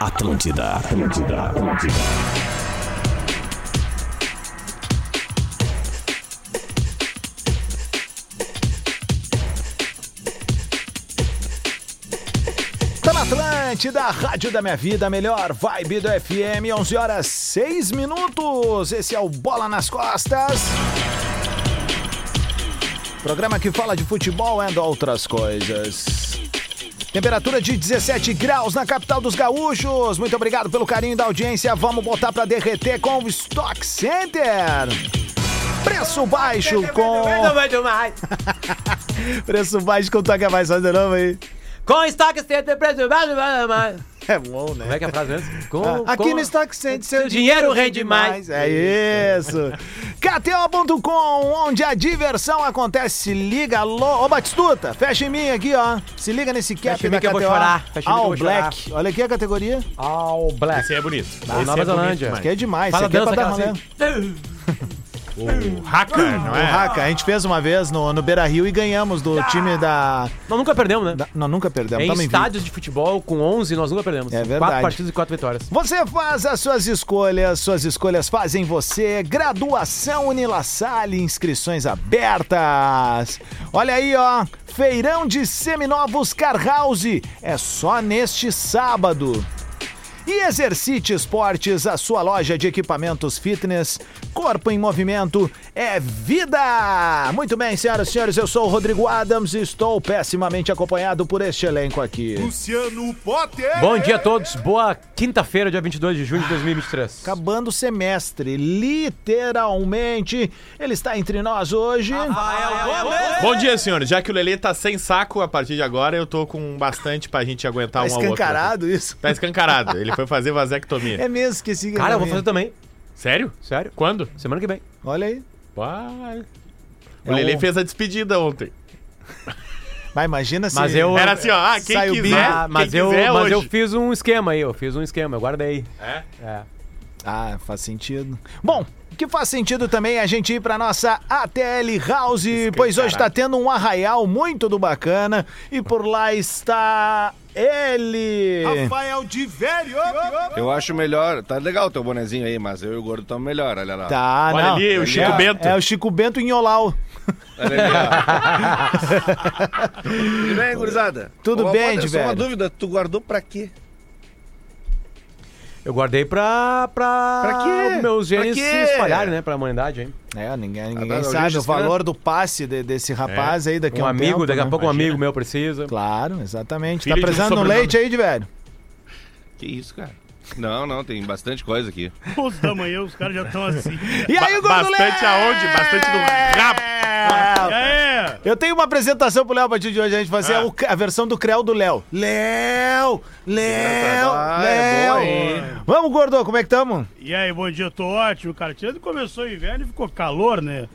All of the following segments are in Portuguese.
Atlântida, Atlântida, Atlântida. Tá Atlântida, Rádio da Minha Vida, melhor vibe do FM, 11 horas 6 minutos. Esse é o Bola nas Costas. Programa que fala de futebol e outras coisas. Temperatura de 17 graus na capital dos gaúchos. Muito obrigado pelo carinho da audiência. Vamos botar pra derreter com o Stock Center. Preço baixo com. Preço baixo com toca mais faz de novo aí. Com estoque center, preço mais, mais. É bom, né? Como é que é a frase mesmo? Com, Aqui com- no Stock Center, seu, seu dinheiro rende mais. É isso. KTO.com, onde a diversão acontece. Se liga, alô. Ô, Batistuta, fecha em mim aqui, ó. Se liga nesse cap Fecha em da mim que eu KTO. vou chorar. Fecha em mim que eu All vou chorar. Black. Olha aqui a categoria. All Black. Esse aí é bonito. Da Esse Nova é bonito Zelândia. demais. Que é demais. Fala Isso aqui é pra dança dar aquela rolê. assim. O Haka, não O é? Haka, a gente fez uma vez no, no Beira Rio e ganhamos do time da. Nós nunca perdemos, né? da- Nós nunca perdemos. em tamo invicto. estádios de futebol com 11 nós nunca perdemos. É verdade. Quatro partidas e quatro vitórias. Você faz as suas escolhas, suas escolhas fazem você. Graduação Unila Salle, inscrições abertas. Olha aí, ó. Feirão de Seminovos Car House. É só neste sábado. E Exercite Esportes, a sua loja de equipamentos fitness. Corpo em movimento é vida! Muito bem, senhoras e senhores, eu sou o Rodrigo Adams e estou pessimamente acompanhado por este elenco aqui. Luciano Potter. Bom dia a todos. Boa quinta-feira, dia 22 de junho de 2023. Acabando o semestre, literalmente. Ele está entre nós hoje. Bom dia, senhores. Já que o Lelê tá sem saco a partir de agora, eu tô com bastante pra gente aguentar Tá um ao outro. escancarado isso. Tá escancarado. Ele foi fazer vasectomia. É mesmo, esqueci que Cara, eu vou fazer também. Sério? Sério. Quando? Semana que vem. Olha aí. Vai. O É Lelê um- fez a despedida ontem. Mas imagina se. Mas eu- Era assim, ó. Ah, quem quiser. Ah, mas quem eu, quiser mas hoje. eu fiz um esquema aí, eu fiz um esquema, eu guardei. É? É. Ah, faz sentido. Bom, que faz sentido também a gente ir pra nossa ATL House, pois hoje tá tendo um arraial muito do bacana e por lá está ele. Rafael de Velho. Eu acho melhor. Tá legal o teu bonezinho aí, mas eu e o gordo estamos melhor, olha lá. Tá, Olha não. ali, o Chico é, Bento. É o Chico Bento em Olau. Olha ali, ó. Tudo bem, gurizada? Tudo Ô, bem, de Só uma velho. dúvida, tu guardou pra quê? Eu guardei pra. pra. Pra quê? meus Pra genes quê? se espalharem, né? Pra humanidade, hein? É, ninguém, ninguém tá, o sabe o valor do passe de- desse rapaz aí daqui Um a um amigo, tempo, daqui a né? pouco um Imagina. amigo meu precisa. Claro, exatamente. Filho tá de um precisando de um sobrenome. leite aí, de velho? Que isso, cara? Não, não, tem bastante coisa aqui. Os da manhã, os caras já estão assim. E aí, o Ba- Gordo bastante aonde? Bastante no rabo. É. Eu tenho uma apresentação pro Léo a partir de hoje. A gente vai fazer Ah. a versão do Creu do Léo. Léo! Léo! Ah, é Léo! Vamos, Gordo, como é que tamo? E aí, bom dia, tô ótimo, cara. Tirando que começou o inverno e ficou calor, né?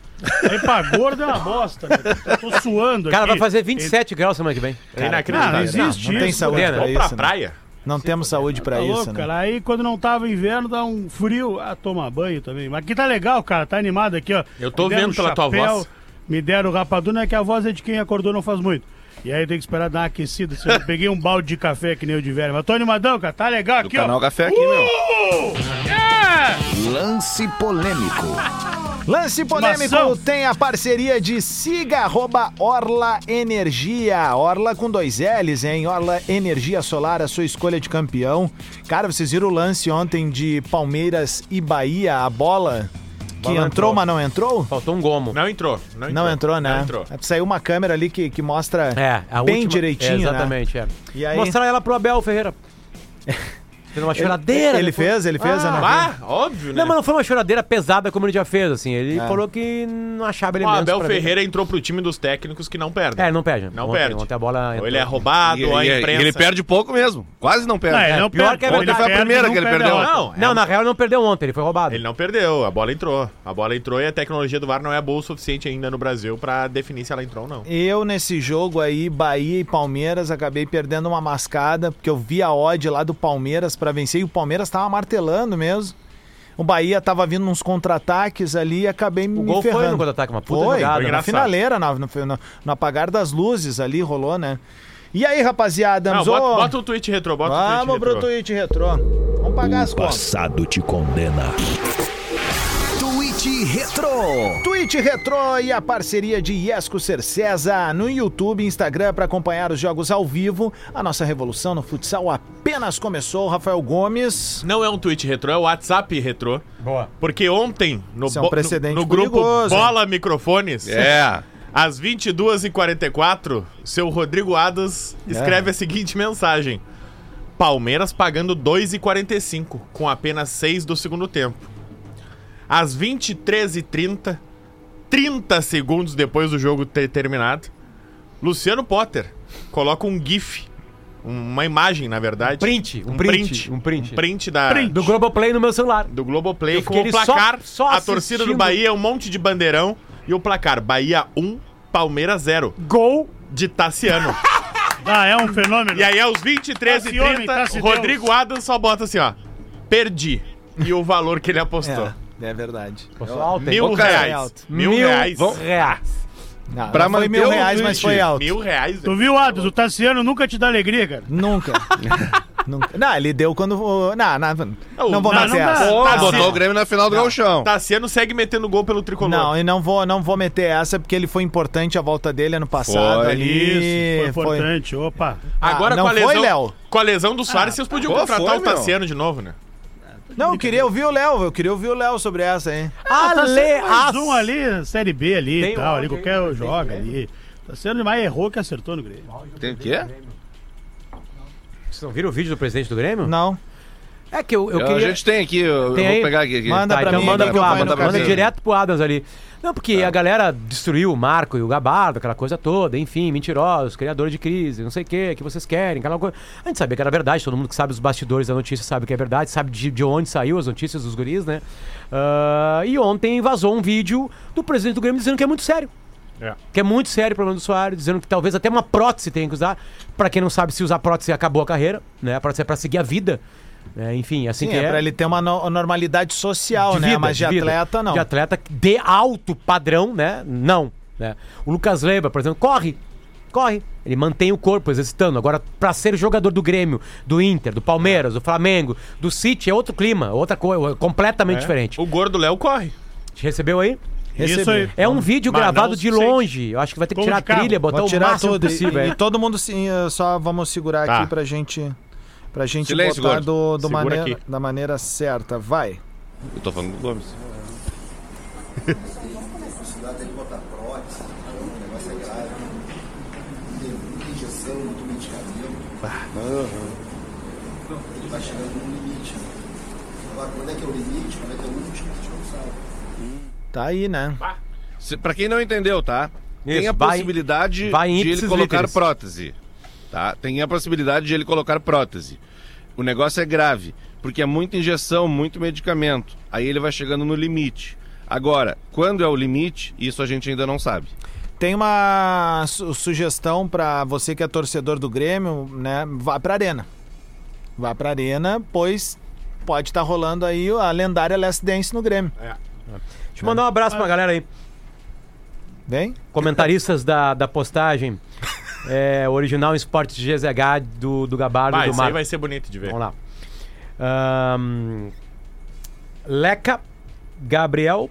Aí pra gordo é uma bosta, né? Eu tô suando Cara, aqui. vai fazer 27 graus semana que vem. É Ah, inacreditável. não existe Não tem isso. saúde Pena. pra Vamos pra isso. né? praia. Não temos saúde pra Tá isso, louco, né? cara. Aí quando não tava inverno, dá um frio. Ah, toma banho também. Mas aqui tá legal, cara. Tá animado aqui, ó. Eu tô vendo pela tua voz. Me deram rapadura, é que a voz é de quem acordou não faz muito. E aí tenho que esperar dar uma aquecida. Eu peguei um balde de café que nem o de velho. Mas tô animadão, cara. Tá legal Do aqui, canal ó. Café aqui, meu. Uh! É! Lance polêmico. Lance polêmico tem a parceria de Siga arroba Orla Energia. Orla com dois L's, hein? Orla Energia Solar, a sua escolha de campeão. Cara, vocês viram o lance ontem de Palmeiras e Bahia, a bola que entrou, entrou. mas não entrou? Faltou um gomo. Não entrou. Não entrou, Não entrou, né? Não entrou. É, Saiu uma câmera ali que, que mostra É, a bem última- direitinho, é, né? Exatamente, é. E aí- Mostrar ela pro Abel Ferreira. Fez uma choradeira. Ele depois. fez, ele fez, vi. Ah, óbvio, né? Não, mas não foi uma choradeira pesada como ele já fez, assim. Ele É. falou que não achava O elementos Abel pra ver. Ferreira entrou pro time dos técnicos que não perdem. É, ele não perde. Não ontem, perde. Ontem a bola Ou ele é entrou. roubado, E, ou a imprensa. e ele perde pouco mesmo. Quase não perde. Não, ele não pior perde. que é Ele verdade. Foi a perde, primeira que ele perde perdeu. Não, é Não, um- na real ele não perdeu ontem, ele foi roubado. Ele não perdeu, a bola entrou. A bola entrou e a tecnologia do VAR não é boa o suficiente ainda no Brasil pra definir se ela entrou ou não. Eu, nesse jogo aí, Bahia e Palmeiras, acabei perdendo uma mascada, porque eu vi a odd lá do Palmeiras pra vencer e o Palmeiras tava martelando mesmo. O Bahia tava vindo uns contra-ataques ali e acabei me O gol ferrando. foi no contra-ataque, uma puta Foi, jogada. foi né? na finaleira, na- no, no- no apagar das luzes ali rolou, né? E aí, rapaziada? Não, Vamos, bota, bota o tweet retrô, bota vamos o tweet pro retrô. Twitch Retrô. Vamos pagar as O contas. passado te condena. Retro. Twitch Retrô e a parceria de Iesco Cercesa no YouTube e Instagram para acompanhar os jogos ao vivo. A nossa revolução no futsal apenas começou. Rafael Gomes. Não é um tweet retrô, é o WhatsApp retrô. Boa. Porque ontem, no, é um no, no grupo perigoso, hein? Bola Microfones, É. às 22h44, seu Rodrigo Adas escreve É. a seguinte mensagem. Palmeiras pagando 2,45 com apenas 6 do segundo tempo. Às 23h30, 30 segundos depois do jogo ter terminado, Luciano Potter coloca um GIF, uma imagem, na verdade. Print, um print, um print. Um print da, Print. Do Globoplay no meu celular. do Globoplay com o ali só- placar, só a torcida do. Bahia, um monte de bandeirão e o placar Bahia 1, Palmeiras 0, Gol. de Tassiano. Ah, é um fenômeno. e aí aos 23 e Tassione, 30, Tassi Rodrigo. Adams só bota assim, ó, perdi. E o valor que ele apostou. É, é verdade. Alto? Mil reais. alto. Mil, reais. reais. Não, Pra não foi mil reais, mas foi alto. Mil reais. Tu viu, Ados? O Tassiano nunca te dá alegria, cara. Nunca. Nunca. Não, ele deu quando. Não, não, não vou Não, meter não essa. Pô, Tá botou o Grêmio na final do Gauchão. Tassiano segue metendo gol pelo tricolor. Não, e não vou, não vou meter essa porque ele foi importante a volta dele ano passado Foi. ali. Isso, foi importante. Opa. Agora Ah, não com a lesão, foi, Léo? com a lesão do Soares, vocês podiam pô, contratar foi, o meu. Tassiano de novo, né? Não, eu queria ouvir o Léo, eu queria ouvir o Léo sobre essa, hein? Ah, tá Ale, sendo mais um ali, Série B ali e tal. um ali, qualquer tem joga ali. Tá sendo demais, errou que acertou no Grêmio. Tem o quê? Vocês não viram o vídeo do presidente do Grêmio? Não. É que eu, eu Eu- queria... A gente tem aqui, eu, Tem eu aí? vou pegar aqui. aqui. Manda Tá, pra então mim manda, pro manda cabelo. direto pro Adams ali. Não, porque a galera destruiu o Marco e o Gabardo, aquela coisa toda, enfim, mentirosos, criadores de crise, não sei o que, que vocês querem, aquela coisa. A gente sabia que era verdade, todo mundo que sabe os bastidores da notícia sabe que é verdade, sabe de, de onde saiu as notícias dos guris, né? Ah, e ontem vazou um vídeo do presidente do Grêmio dizendo que é muito sério. É. Que é muito sério o problema do Soares, dizendo que talvez até uma prótese tenha que usar. Pra quem não sabe, se usar prótese acabou a carreira, né? A prótese é pra seguir a vida. Né? enfim, assim Sim, que é, pra ele ter uma no- normalidade social, né? Mas de, vida. atleta, não. De atleta de alto padrão, né? Não. Né? O Lucas Leiva, por exemplo, corre. Corre. Ele mantém o corpo exercitando. Agora, pra ser jogador do Grêmio, do Inter, do Palmeiras, do Flamengo, do City, é outro clima, outra coisa, completamente diferente. O gordo Léo corre. Recebeu aí? Isso aí. É um vídeo Mas gravado de longe. Eu acho que vai ter que Como tirar a de trilha, botar Vou o tirar máximo tudo. possível. E, é. e todo mundo sim, só vamos segurar Tá. aqui pra gente. Pra gente Silêncio, botar do, do Segura maneira, aqui. da maneira certa. Vai. Eu tô falando do Gomes. Tá aí, né? Se- Pra quem não entendeu, tá? Tem Isso, a vai- possibilidade vai em de ele colocar literis. prótese. Tá? Tem a possibilidade de ele colocar prótese. O negócio é grave, porque é muita injeção, muito medicamento. Aí ele vai chegando no limite. Agora, quando é o limite, isso a gente ainda não sabe. Tem uma su- sugestão pra você que é torcedor do Grêmio, né? Vá pra Arena. Vá pra Arena, pois pode estar rolando aí a lendária Last Dance no Grêmio. Deixa eu mandar um abraço pra galera aí. Vem? Comentaristas da, da postagem. É, original Esportes GZH do, do Gabardo Vai, e do isso aí Marco. vai ser bonito de ver. Vamos lá. Ahn, Leca, Gabriel,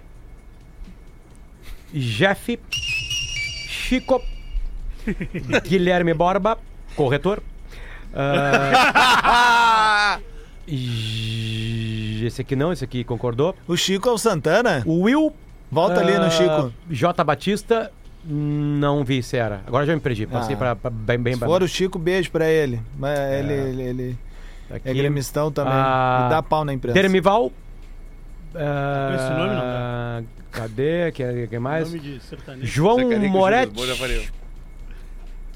Jeff, Chico, Guilherme Borba, corretor. J- esse aqui não, esse aqui concordou. O Chico é o Santana? O Will. Volta ali no Chico. J. Batista, não vi se era. Agora já me perdi. Passei Ah. pra, pra bem, bem Se for o Chico, beijo pra ele. Mas ele, ele, ele aqui. é gremistão também. Ah, e dá pau na imprensa. Dermival. ah, Esse nome não dá. Cadê? Quem, quem mais? Nome de sertanejo. João que Moretti. Faria?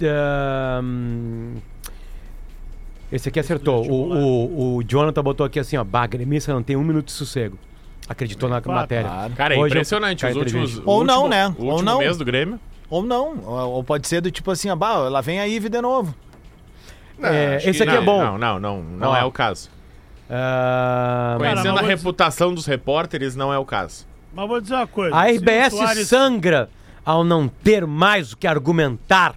Ahn, esse aqui acertou. O, o, o Jonathan botou aqui assim, ó. Bah, gremista não tem um minuto de sossego. Acreditou na Claro, matéria. claro. Cara, é Hoje impressionante. cara Os últimos, Ou não, né? O Ou último não. mês do Grêmio. Ou não. Ou, pode ser do tipo assim, ah, bah, lá vem a Ive de novo. Não, É, esse aqui é não, bom. Não, não, não. Não Ó. é o caso. Ahn, Conhecendo mas a reputação dos repórteres, não é o caso. Mas vou dizer uma coisa. a RBS Soares- sangra ao não ter mais o que argumentar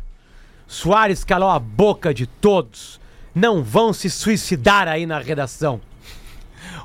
Soares calou a boca de todos. Não vão se suicidar aí na redação.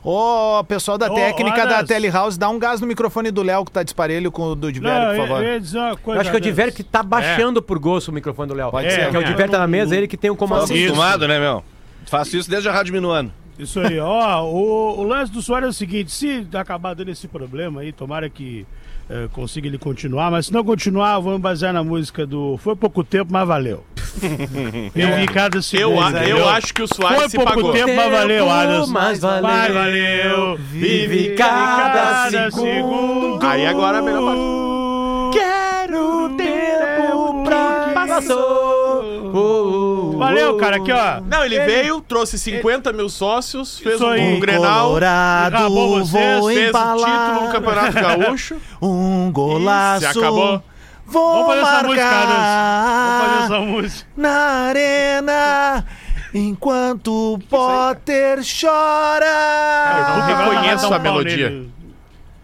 Ô, pessoal da Ô, técnica da Telehouse, dá um gás no microfone do Léo que tá disparelho com o do Diverio, por eu, favor. eu ia dizer uma coisa. Eu acho que é o né? Diver que tá baixando por gosto o microfone do Léo. Pode ser. Que é o É, Diver tá na mesa, ele que tem o comando. acostumado, né, meu? Faço isso desde a Rádio Minuano. Isso aí, ó, o, o lance do Soares é o seguinte, se acabar dando esse problema aí, tomara que eh, consiga ele continuar, mas se não continuar, vamos basear na música do Foi pouco tempo, mas valeu. Eu vi cada Eu, segundo. entendeu? eu acho que o Soares Foi se pouco pagou. tempo, mas valeu, Adams. Mas valeu. Mas valeu. Vive cada segundo. Aí agora é a melhor parte. Quero tempo pra passou. Valeu, cara, aqui, ó. Não, ele veio, trouxe 50 mil sócios, fez Isso um, aí. um Grenal, Colorado, Acabou vocês, fez o embalar título no Campeonato Gaúcho. um golaço. Ih, se acabou. Vou Vamos fazer essa música. Vamos fazer marcar essa música. na arena enquanto o Potter chora. Eu não reconheço a melodia.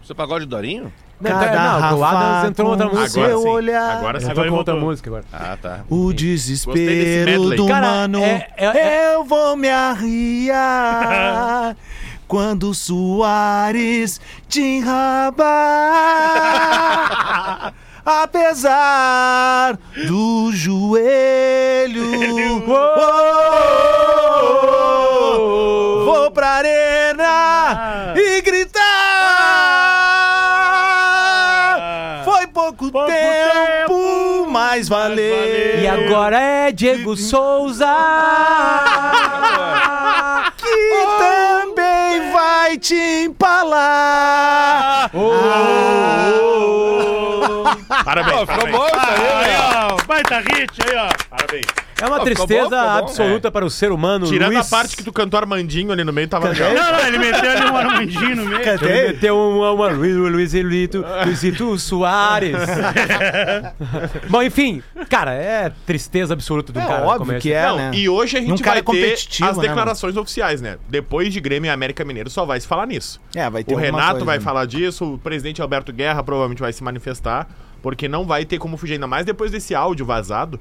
Você pagode de Dorinho? Não, Cada não, o Adams entrou outra música. seu Agora sim, olhar. agora sim. Entrou Agora com outra música agora. Ah, tá. O desespero do Cara, mano, é- é- eu vou me arriar quando o Soares te enrabar. Apesar do joelho, oh, vou pra arena e gritar. Valeu. E agora é Diego Souza. que também vai te empalar. Parabéns, Pô, ficou parabéns. bom isso aí, Aí, né? ó, baita hit aí, ó. Parabéns. É uma Pô, ficou tristeza bom, ficou bom. absoluta para o ser humano. Tirando Luiz. a parte que tu cantou Armandinho ali no meio, tava legal. Não, não, ele meteu ali um armandinho no meio. Ele meteu uma, uma Luiz, Luizito, Luizito Soares. Bom, enfim, cara, é tristeza absoluta do É cara. óbvio que é, Não, né? e hoje a gente cara vai ter as né, declarações oficiais, né? Depois de Grêmio e América Mineiro só vai se falar nisso. É, vai ter O Renato coisa, vai né? falar disso, o presidente Alberto Guerra provavelmente vai se manifestar, porque não vai ter como fugir, ainda mais depois desse áudio vazado.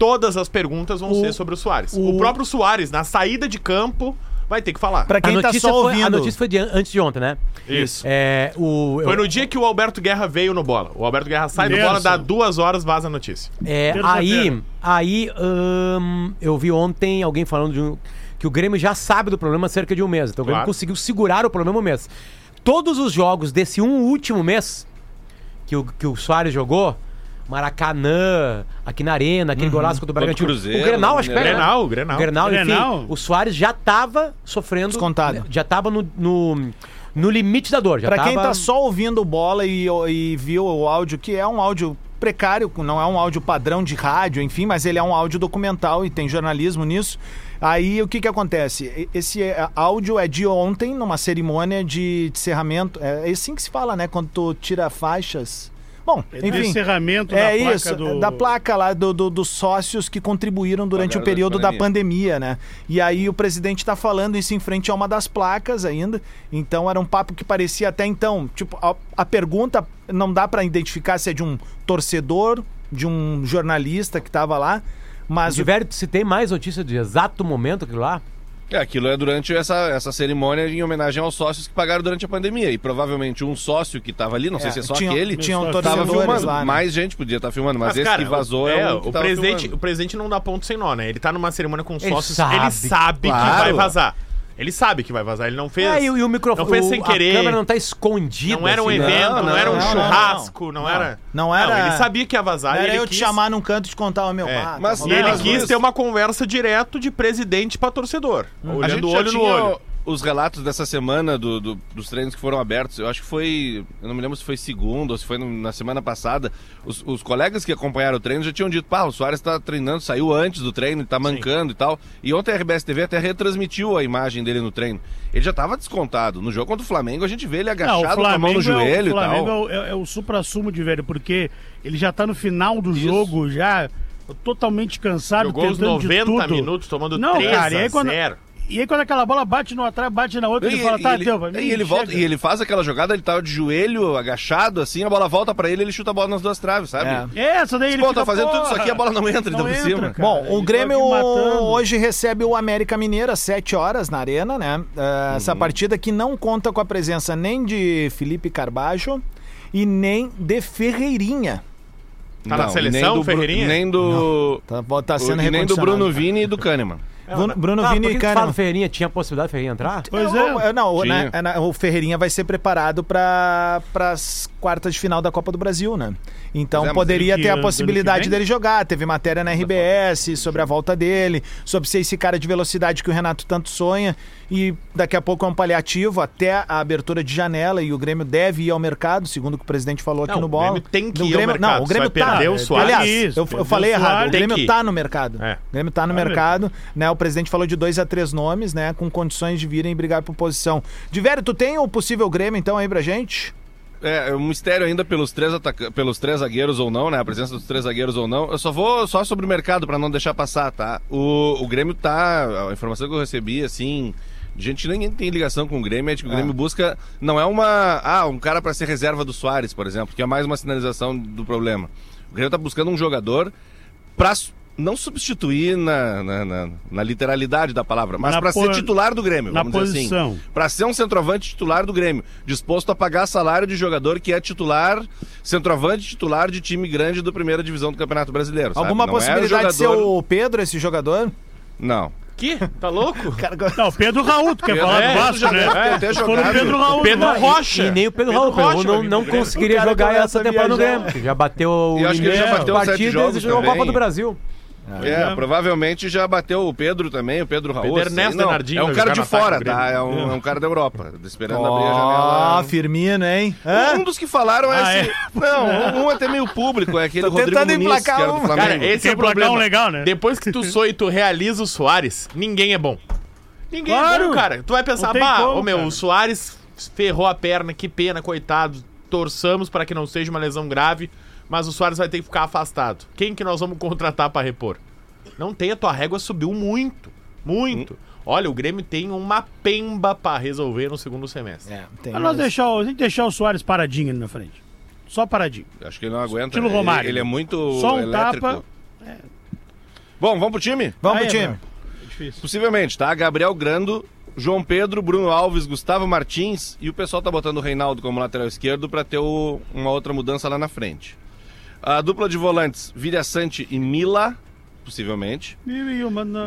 Todas as perguntas vão ser sobre o Soares. O... o- próprio Soares, na saída de campo, vai ter que falar. Pra A quem tá notícia, só foi, ouvindo. a notícia foi de an- antes de ontem, né? Isso. É, o, Foi eu- no dia que o Alberto Guerra veio no bola. O Alberto Guerra sai do bola, dá duas horas, vaza a notícia. É, aí, aí hum, eu vi ontem alguém falando de um, que o Grêmio já sabe do problema há cerca de um mês. Então o Grêmio Claro. conseguiu segurar o problema um mês. Todos os jogos desse um último mês que o, que o Soares jogou, Maracanã, aqui na Arena, aquele golaço contra o Bragantino. Cruzeiro, o Grenal, acho que era, né? Grenal, Grenal. O Grenal, enfim, Grenal. o Soares já tava sofrendo. Descontado. Já tava no, no, no limite da dor. Já Pra quem tava- tá só ouvindo bola e, e viu o áudio, que é um áudio precário, não é um áudio padrão de rádio, enfim, mas ele é um áudio documental e tem jornalismo nisso. Aí o que que acontece? Esse é, áudio é de ontem, numa cerimônia de encerramento. É assim que se fala, né? Quando tu tira faixas. Bom, É enfim. encerramento É da placa isso, do... da placa lá do, do- dos sócios que contribuíram durante o período durante a da pandemia, né? E aí o presidente tá falando isso em frente a uma das placas ainda. Então era um papo que parecia até então, tipo, a, a pergunta não dá pra identificar se é de um torcedor, de um jornalista que tava lá, mas o, se tem mais notícia de exato momento aquilo lá, É, aquilo é durante essa, essa cerimônia em homenagem aos sócios que pagaram durante a pandemia. E provavelmente um sócio que tava ali, não sei É, se é só tinham- aquele, tinham tava torcedores filmando. lá, né? Mais gente podia estar filmando, mas, esse que vazou é, é, o, um que o tava presidente, filmando. o presidente não dá ponto sem nó, né? Ele tá numa cerimônia com Ele sócios, sabe, ele sabe que claro. vai vazar. Ele sabe que vai vazar, ele não fez. É, e, o- e o microfone. Não fez o- sem A querer. câmera não tá escondida. Não era um assim, né? evento, não, não, era um não, não, churrasco, não, era. Não era- ele sabia que ia vazar. era e ele eu quis, te chamar num canto e te contar o meu É, ah, tá mas- E rolando ele Não, mas quis ter uma conversa direto de presidente pra torcedor. A Olhando gente olho no olho. Os relatos dessa semana do, do- dos treinos que foram abertos. Eu acho que foi. Eu não me lembro se foi segunda ou se foi no- na semana passada. Os, os colegas que acompanharam o treino já tinham dito: pá, o Soares tá treinando, saiu antes do treino, tá mancando e tal. E ontem a RBS TV até retransmitiu a imagem dele no treino. Ele já tava descontado. No jogo contra o Flamengo, a gente vê ele Não, agachado o com a mão Flamengo, no é, joelho o, o e tal. Flamengo é o, é- é o supra-sumo de velho, porque ele já tá no final do jogo, já totalmente cansado, Jogou os tentando de 90 tudo. minutos tomando Não, 3 cara, a aí quando- 0. E aí quando aquela bola bate no atrás, bate na outra, ele E, fala, e tá, ele, deu, vai. e ele volta, e ele faz aquela jogada, ele tá de joelho, agachado, assim, a bola volta pra ele, ele chuta a bola nas duas traves, sabe? É. Essa daí ele Pô, fica, tá fazendo tudo porra, isso aqui, a bola não entra, ele não tá por entra, cima. cara. Bom, Ele o tá Grêmio matando. hoje recebe o América Mineiro às 7 horas na Arena, né? Uh, Essa partida que não conta com a presença nem de Felipe Carbajo e nem de Ferreirinha. Tá na Não, seleção, nem do, Ferreirinha? Nem do. Tá, tá sendo o- e nem do. Bruno Vini e do Kahneman. Bruno, Bruno Ah, Vini e tu fala Ferreirinha? Tinha possibilidade do Ferreirinha entrar? Pois Não, é. Não, o- né, é, na- o Ferreirinha vai ser preparado para as quartas de final da Copa do Brasil, né? Então é, poderia ter a possibilidade dele jogar. Teve matéria na RBS sobre a volta dele, sobre ser esse cara de velocidade que o Renato tanto sonha. E daqui a pouco é um paliativo até a abertura de janela. E o Grêmio deve ir ao mercado, segundo o que o presidente falou aqui Não, no o bola. Grêmio tem que O ir ao Grêmio- mercado, Não, o Grêmio tá. perder o Soares. Aliás, Isso, eu, eu falei o errado. O Grêmio que tá no mercado. É. O Grêmio tá no mercado, né? O presidente falou de dois a três nomes, né? Com condições de virem brigar por posição. De Vério, tu tem o possível Grêmio, então, aí pra gente? É, é um mistério ainda pelos três, ataca... pelos três zagueiros ou não, né? A presença dos três zagueiros ou não. Eu só vou só sobre o mercado pra não deixar passar, tá? O, o Grêmio tá. A informação que eu recebi, assim. Gente, ninguém tem ligação com o Grêmio, é que o Grêmio busca. Não é uma. Ah, um cara pra ser reserva do Soares, por exemplo, que é mais uma sinalização do problema. O Grêmio tá buscando um jogador pra s- não substituir na, na, na- na literalidade da palavra, mas Na pra po- ser titular do Grêmio, na vamos dizer posição. assim. Pra ser um centroavante titular do Grêmio, disposto a pagar salário de jogador que é titular, centroavante titular de time grande da primeira divisão do Campeonato Brasileiro. sabe? Alguma Não é possibilidade de ser jogador- o Pedro, esse jogador? Não. Que? Tá louco? Não, Pedro Raul, tu quer Pedro- falar é, do Vasco, né? for o jogado. Pedro Raul. Pedro não. Rocha. E nem o Pedro, Pedro Raul. Rocha não, não conseguiria jogar essa temporada no. Grêmio. Já bateu o E acho que ele já bateu partidas e jogou a. Copa do Brasil. É, provavelmente já bateu o Pedro também, o Pedro Raul. Pedro Ernesto não, Bernardinho É um cara de fora, tá? É um, é um cara da Europa, esperando abrir a janela. Firmino, hein? Hã? Um dos que falaram é Ah, esse. Não, um até meio público, é aquele Tô Rodrigo tentando Muniz, emplacar que era do um. Flamengo. Cara, esse Tem é o problema. um legal, né? Depois que tu soa e tu realiza o Soares, ninguém é bom. Ninguém é Claro. bom, cara. Tu vai pensar, bah, como, ô meu, cara. o Soares ferrou a perna, que pena, coitado. Torçamos para que não seja uma lesão grave, mas o Soares vai ter que ficar afastado. Quem que nós vamos contratar para repor? Não tem, a tua régua subiu muito. Muito. Olha, o Grêmio tem uma pemba pra resolver no segundo semestre. É, tem Mas nós deixar, tem que deixar o Soares paradinho ali na frente. Só paradinho. Acho que ele não aguenta. Estilo Ele- Romário. Ele, é muito Só um elétrico. tapa. Bom, vamos pro time? Vamos Aí, pro time. mano. É difícil. Possivelmente, tá? Gabriel Grando, João Pedro, Bruno Alves, Gustavo Martins e o pessoal tá botando o Reinaldo como lateral esquerdo pra ter o- uma outra mudança lá na frente. A dupla de volantes, Vilha Sante e Mila, possivelmente.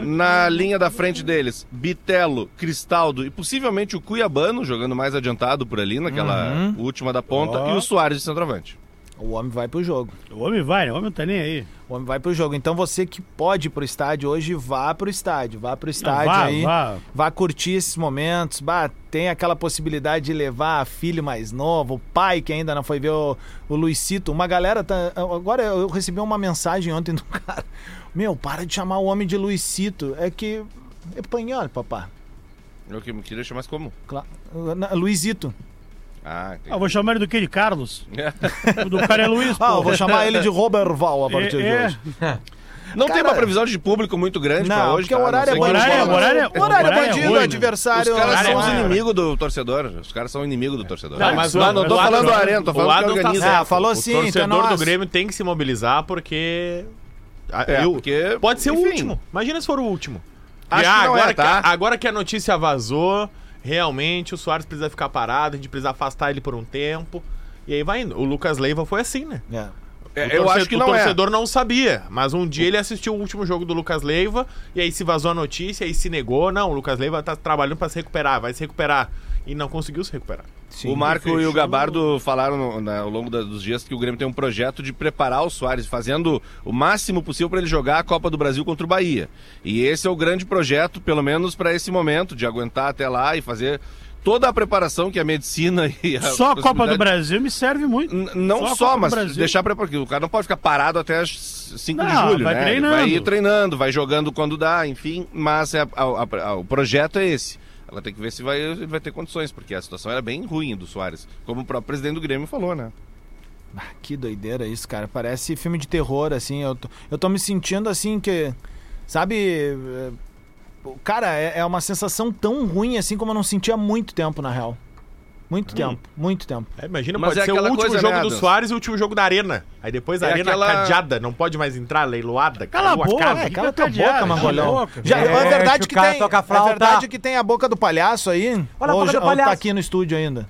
E na- linha da frente deles, Bitelo, Cristaldo e possivelmente o Cuiabano, jogando mais adiantado por ali, naquela última da ponta, Ó. e o Soares de centroavante. O homem vai pro jogo. O homem vai, né? O homem não tá nem aí. O homem vai pro jogo. Então você que pode ir pro estádio hoje, vá pro estádio. Vá pro estádio vá, aí. vá. Vá curtir esses momentos. Bah, tem aquela possibilidade de levar filho mais novo, o pai que ainda não foi ver o, o Luizito. Uma galera tá. Agora eu recebi uma mensagem ontem do cara. Meu, para de chamar o homem de Luizito. É que. É espanhol, papá. Eu que- queria chamar mais como? Claro. Luizito. Ah. Ah, eu vou chamar ele do que? De Carlos? O do cara é Luiz, pô. Ah, eu vou chamar ele de Roberval a partir de É, hoje. Não tem Cara- uma previsão de público muito grande pra Não, hoje, porque o tá? horário é Não bandido. Horário- horário- O horário é horário é bandido, ruim, né? adversário. Os caras são é os inimigos do torcedor. Os caras são inimigos do torcedor. Não, mas o não, não tô o falando do Arena, tô o falando Adam tá organiza. certo. Ah, falou o sim, então é torcedor nós. do Grêmio tem que se mobilizar porque... Ah, É, eu- porque, Pode ser o enfim. último. Imagina se for o último. Acho E, que ah, não é, agora, tá? que, agora que a notícia vazou, realmente o Soares precisa ficar parado, a gente precisa afastar ele por um tempo. E aí vai indo. O Lucas Leiva foi assim, né? É. É, O eu acho que o não é. torcedor não sabia, mas um dia ele assistiu o último jogo do Lucas Leiva e aí se vazou a notícia e se negou. Não, o Lucas Leiva tá trabalhando pra se recuperar, vai se recuperar. E não conseguiu se recuperar. O Marco e o Gabardo falaram no- na- ao longo da- dos dias que o Grêmio tem um projeto de preparar o Soares, fazendo o máximo possível para ele jogar a Copa do Brasil contra o Bahia. E esse é o grande projeto, pelo menos para esse momento, de aguentar até lá e fazer toda a preparação que a medicina e a Só a Copa do Brasil me serve muito. N- Não Só só, mas deixar preparado, porque o cara não pode ficar parado até as 5 de Não, julho, vai né? Ele treinando. vai ir treinando, vai jogando quando dá, enfim, mas é a- a- o projeto é esse. Ela tem que ver se vai, ele vai ter condições, porque a situação era bem ruim do Soares, como o próprio presidente do Grêmio falou, né? Ah, que doideira isso, cara. Parece filme de terror, assim. Eu tô, eu tô me sentindo assim que. Sabe. eh, cara, é, é uma sensação tão ruim assim como eu não sentia há muito tempo, na real. Muito tempo, muito tempo. É, imagina, Mas pode é ser o aquela último coisa, jogo né, do Adams? Soares e o último jogo da Arena. Aí depois a É Arena aquela- cadeada, não pode mais entrar, leiloada. Cala a boca, casa. É, cala tua boca, Mangolão. Já, é Deixa verdade que cara tem, tocar é verdade que tem a boca do palhaço aí. Olha a ou, boca já- do ou tá palhaço. aqui no estúdio ainda.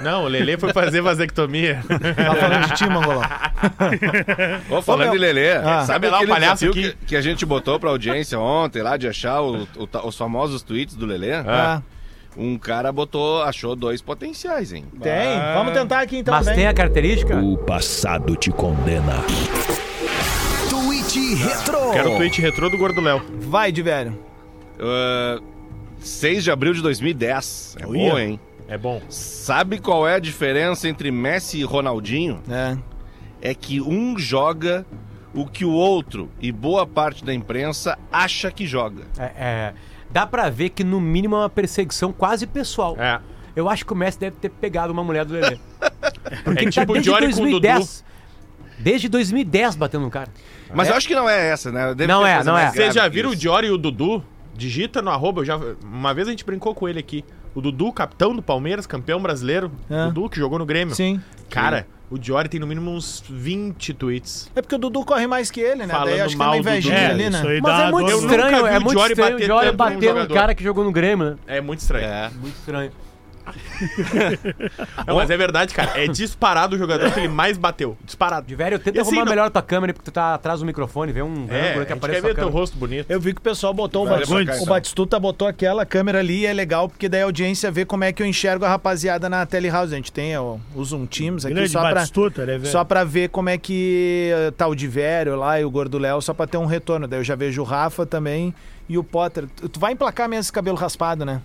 Não, o Lelê foi fazer vasectomia. Tá falando de ti, Mangolão. Ô, falando Ô, de Lelê, Ah. sabe Sabe lá o aquele palhaço desafio aqui? que, que a gente botou pra audiência ontem lá, de achar o- o ta- os famosos tweets do Lelê? Ah, Um cara botou, achou dois potenciais, hein? tem. Vamos tentar aqui então. Mas vem. tem a característica? O passado te condena. Tweet Retro. Quero o tweet retrô do Gordo Léo. Vai de velho. Ah, 6 de abril de 2010. É boa, hein? É bom. Sabe qual é a diferença entre Messi e Ronaldinho? É. É que um joga o que o outro e boa parte da imprensa acha que joga. É, é, dá pra ver que no mínimo é uma perseguição quase pessoal. É. Eu acho que o Messi deve ter pegado uma mulher do Lelê. É Ele tá tipo o desde Jory com o Dudu. Desde 2010 batendo no cara. Mas eu acho que não é essa, né? Deve Não é, não é. Vocês já viram o. Diori e o Dudu? Digita no arroba, eu já, uma vez a gente brincou com ele aqui. O Dudu, capitão do Palmeiras, campeão brasileiro. É. Dudu, que jogou no Grêmio. Sim. Cara, o Diori tem no mínimo uns 20 tweets. É porque o Dudu corre mais que ele, né? Falando Daí acho que tem mal uma do invejinha É, ali, né? aí Mas é muito Eu estranho, é o muito Diori estranho. O bater Diori num bater num jogador. cara que jogou no Grêmio, né? É muito estranho. É. Muito estranho. Não, mas é verdade, cara. É disparado o jogador que ele mais bateu. Disparado. De velho, tenta E assim, arrumar não- melhor tua câmera, porque tu tá atrás do microfone, vê um É, ângulo que aparece quer ver teu rosto bonito. Eu vi que o pessoal botou o, Batistuta, o vai. Batistuta botou aquela câmera ali e é legal porque daí a audiência vê como é que eu enxergo a rapaziada na telehouse. A gente tem o, o Zoom Teams aqui Grande só pra, Batistuta, né, velho? só pra ver como é que tá o Divério lá e o Gordo Léo, só pra ter um retorno. Daí eu já vejo o Rafa também e o Potter. Tu tu vai emplacar mesmo esse cabelo raspado, né?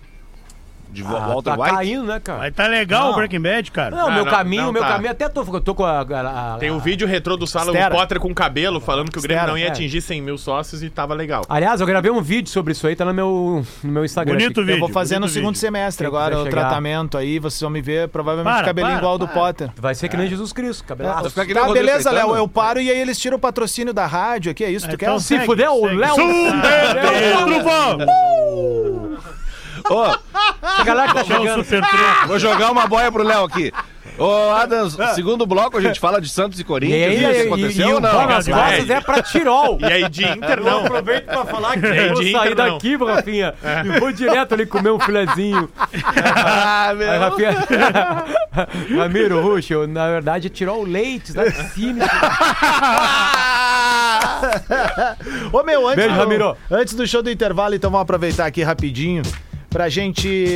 De Ah, Walter tá White? caindo, né, cara? Mas tá legal Não. o Breaking Bad, cara. Não, Ah, meu não, caminho, não meu tá. caminho, até tô, eu tô com a... a- a- Tem o vídeo retrô do Sala, Estera. o Potter com cabelo, falando que o Grêmio Estera, não ia é. atingir 100 mil sócios e tava legal. Aliás, eu gravei um vídeo sobre isso aí, tá no meu, no meu Instagram. Bonito aqui. vídeo. eu vou fazer no segundo vídeo. semestre Quem agora o tratamento aí. Vocês vão me ver provavelmente Para, cabelinho para, igual ao do para. Potter. Vai ser que nem Jesus Cristo, cabelaço. Vai ficar que nem o Tá, beleza. Léo. Eu paro e aí eles tiram o patrocínio da rádio aqui. É isso? Tu Então quer? Se fuder, o. Léo... Pedro, vamos! Ô, Essa galera que tá o chegando... Vou jogar uma boia pro Léo aqui. Ô, Adams, segundo bloco a gente fala de Santos e E Corinthians. aí, isso e, aconteceu e, e ou o não? bola nas É. costas é pra Tirol. E aí de Inter não. aproveito pra falar que É, eu vou sair Inter, não. daqui, Rafinha, e vou direto ali comer um filezinho. Ah, meu. Aí, Rafinha... Ramiro Ruxo, na verdade, é Tirol Leite, lá de cima. Ô, meu, antes, Beijo, do, Ramiro. antes do show do intervalo, então vamos aproveitar aqui rapidinho pra gente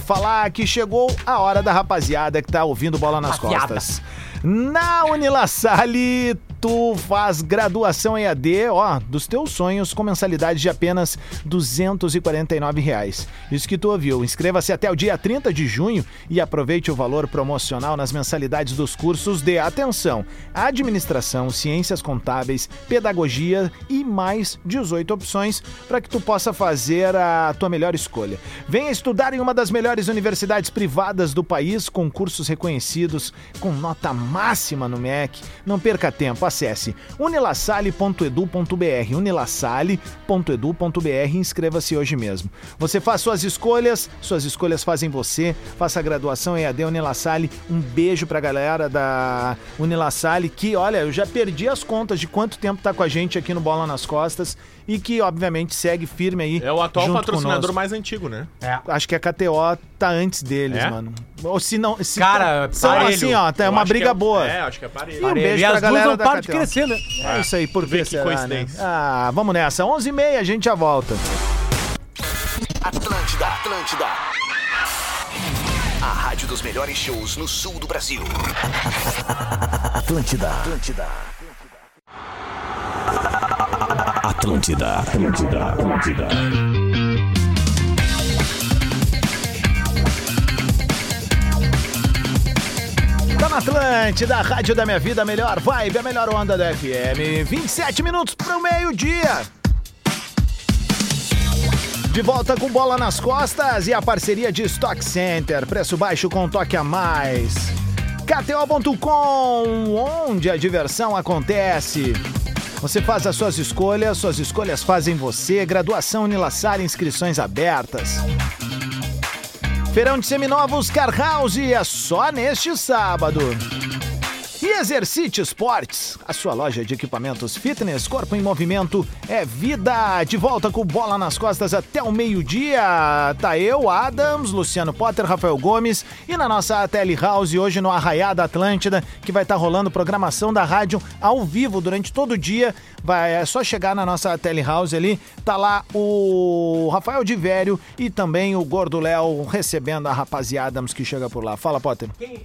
falar que chegou a hora da rapaziada que tá ouvindo Bola nas Rapaziada. Costas. Na Unilassalle, tu faz graduação EAD, ó, dos teus sonhos com mensalidade de apenas 249 reais. Isso que tu ouviu. Inscreva-se até o dia 30 de junho e aproveite o valor promocional nas mensalidades dos cursos de atenção, administração, ciências contábeis, pedagogia e mais 18 opções para que tu possa fazer a tua melhor escolha. Venha estudar em uma das melhores universidades privadas do país com cursos reconhecidos com nota máxima no MEC. Não perca tempo, acesse unilassale.edu.br, unilassale.edu.br e inscreva-se hoje mesmo. Você faz suas escolhas, suas escolhas fazem você. Faça a graduação EAD Unilassalle. Um beijo pra galera da Unilassalle que, olha, eu já perdi as contas de quanto tempo tá com a gente aqui no Bola nas Costas e que, obviamente, segue firme aí. É o atual junto patrocinador conosco. mais antigo, né? Acho que a KTO tá antes deles, É? mano. Ou se não. Se Cara, são parelho. assim, ó, tá Eu uma briga é- boa. É, acho que é parelho. E um beijo E pra as duas galera não param de crescer, né? É isso aí, por que que será, né? coincidência. Ah, vamos nessa. 11h30, a gente já volta. Atlântida, Atlântida. A rádio dos melhores shows no sul do Brasil. Atlântida, Atlântida. Atlântida, Atlântida, Atlântida. Tá na Atlântida, rádio da minha vida, melhor vibe, a melhor onda da FM. 27 minutos pro meio-dia. De volta com bola nas costas e a parceria de Stock Center. Preço baixo com toque a mais. KTO.com, onde a diversão acontece. Você faz as suas escolhas, suas escolhas fazem você. Graduação Unilassar, inscrições abertas. Feirão de Seminovos Car House é só neste sábado. E Exercite Esportes, a sua loja de equipamentos fitness, corpo em movimento, é vida. De volta com bola nas costas até o meio-dia. Tá eu, Adams, Luciano Potter, Rafael Gomes e na nossa Tele House hoje no Arraiada Atlântida, que vai estar rolando programação da rádio ao vivo durante todo o dia. Vai, é só chegar na nossa Tele House ali, tá lá o Rafael de Vério e também o Gordo Léo recebendo a rapaziada que chega por lá. Fala, Potter. Quem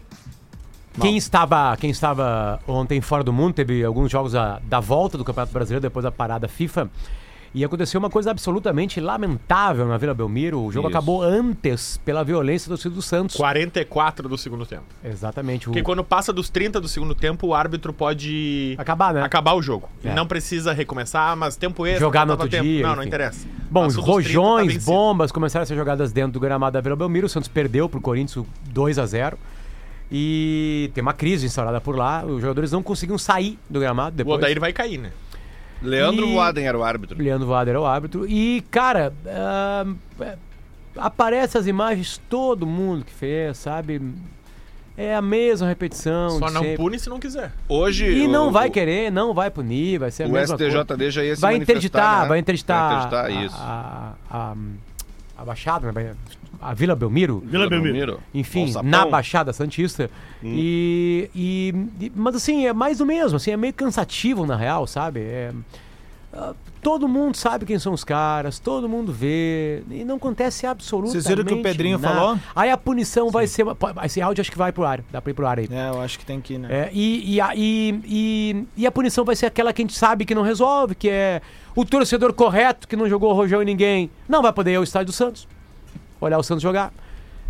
estava, quem estava ontem fora do mundo, teve alguns jogos da, da volta do Campeonato Brasileiro depois da parada FIFA. E aconteceu uma coisa absolutamente lamentável na Vila Belmiro. O jogo Isso. acabou antes pela violência do do Santos. 44 do segundo tempo. Exatamente. O... Porque quando passa dos 30 do segundo tempo, o árbitro pode Acabar, né? acabar o jogo. É. Não precisa recomeçar, mas tempo extra. Jogar no outro tempo. dia, Não, não enfim. interessa. Bom, Passou dos 30, tá rojões, vencido. bombas começaram a ser jogadas dentro do gramado da Vila Belmiro. O Santos perdeu pro Corinthians 2 a 0 E tem uma crise instaurada por lá. Os jogadores não conseguiam sair do gramado O depois. Odair vai cair, né? Leandro E- Waden era o árbitro. Leandro Vader é o árbitro. E, cara, é, aparece as imagens, todo mundo que fez, sabe? É a mesma repetição. Só não sempre. pune se não quiser. Hoje. E o- não vai o- querer, não vai punir, vai ser a O mesma coisa. STJD já ia se Vai interditar, né? vai interditar, Vai interditar, a- isso. A, a, a Baixada, né? A Vila Belmiro. Vila Belmiro. Enfim, na Baixada Santista. Hum. E, e- Mas assim, é mais do mesmo, assim, é meio cansativo na real, sabe? É, ah, todo mundo sabe quem são os caras, todo mundo vê, e não acontece absolutamente Vocês viram o que o Pedrinho nada. falou? Aí a punição vai ser. Esse áudio acho que vai pro ar, dá pra ir pro ar aí. É, eu acho que tem que ir, né? É, e, e, a, e, e, e a punição vai ser aquela que a gente sabe que não resolve, que é o torcedor correto que não jogou rojão em ninguém. Não vai poder ir ao estádio do Santos. Olhar o Santos jogar.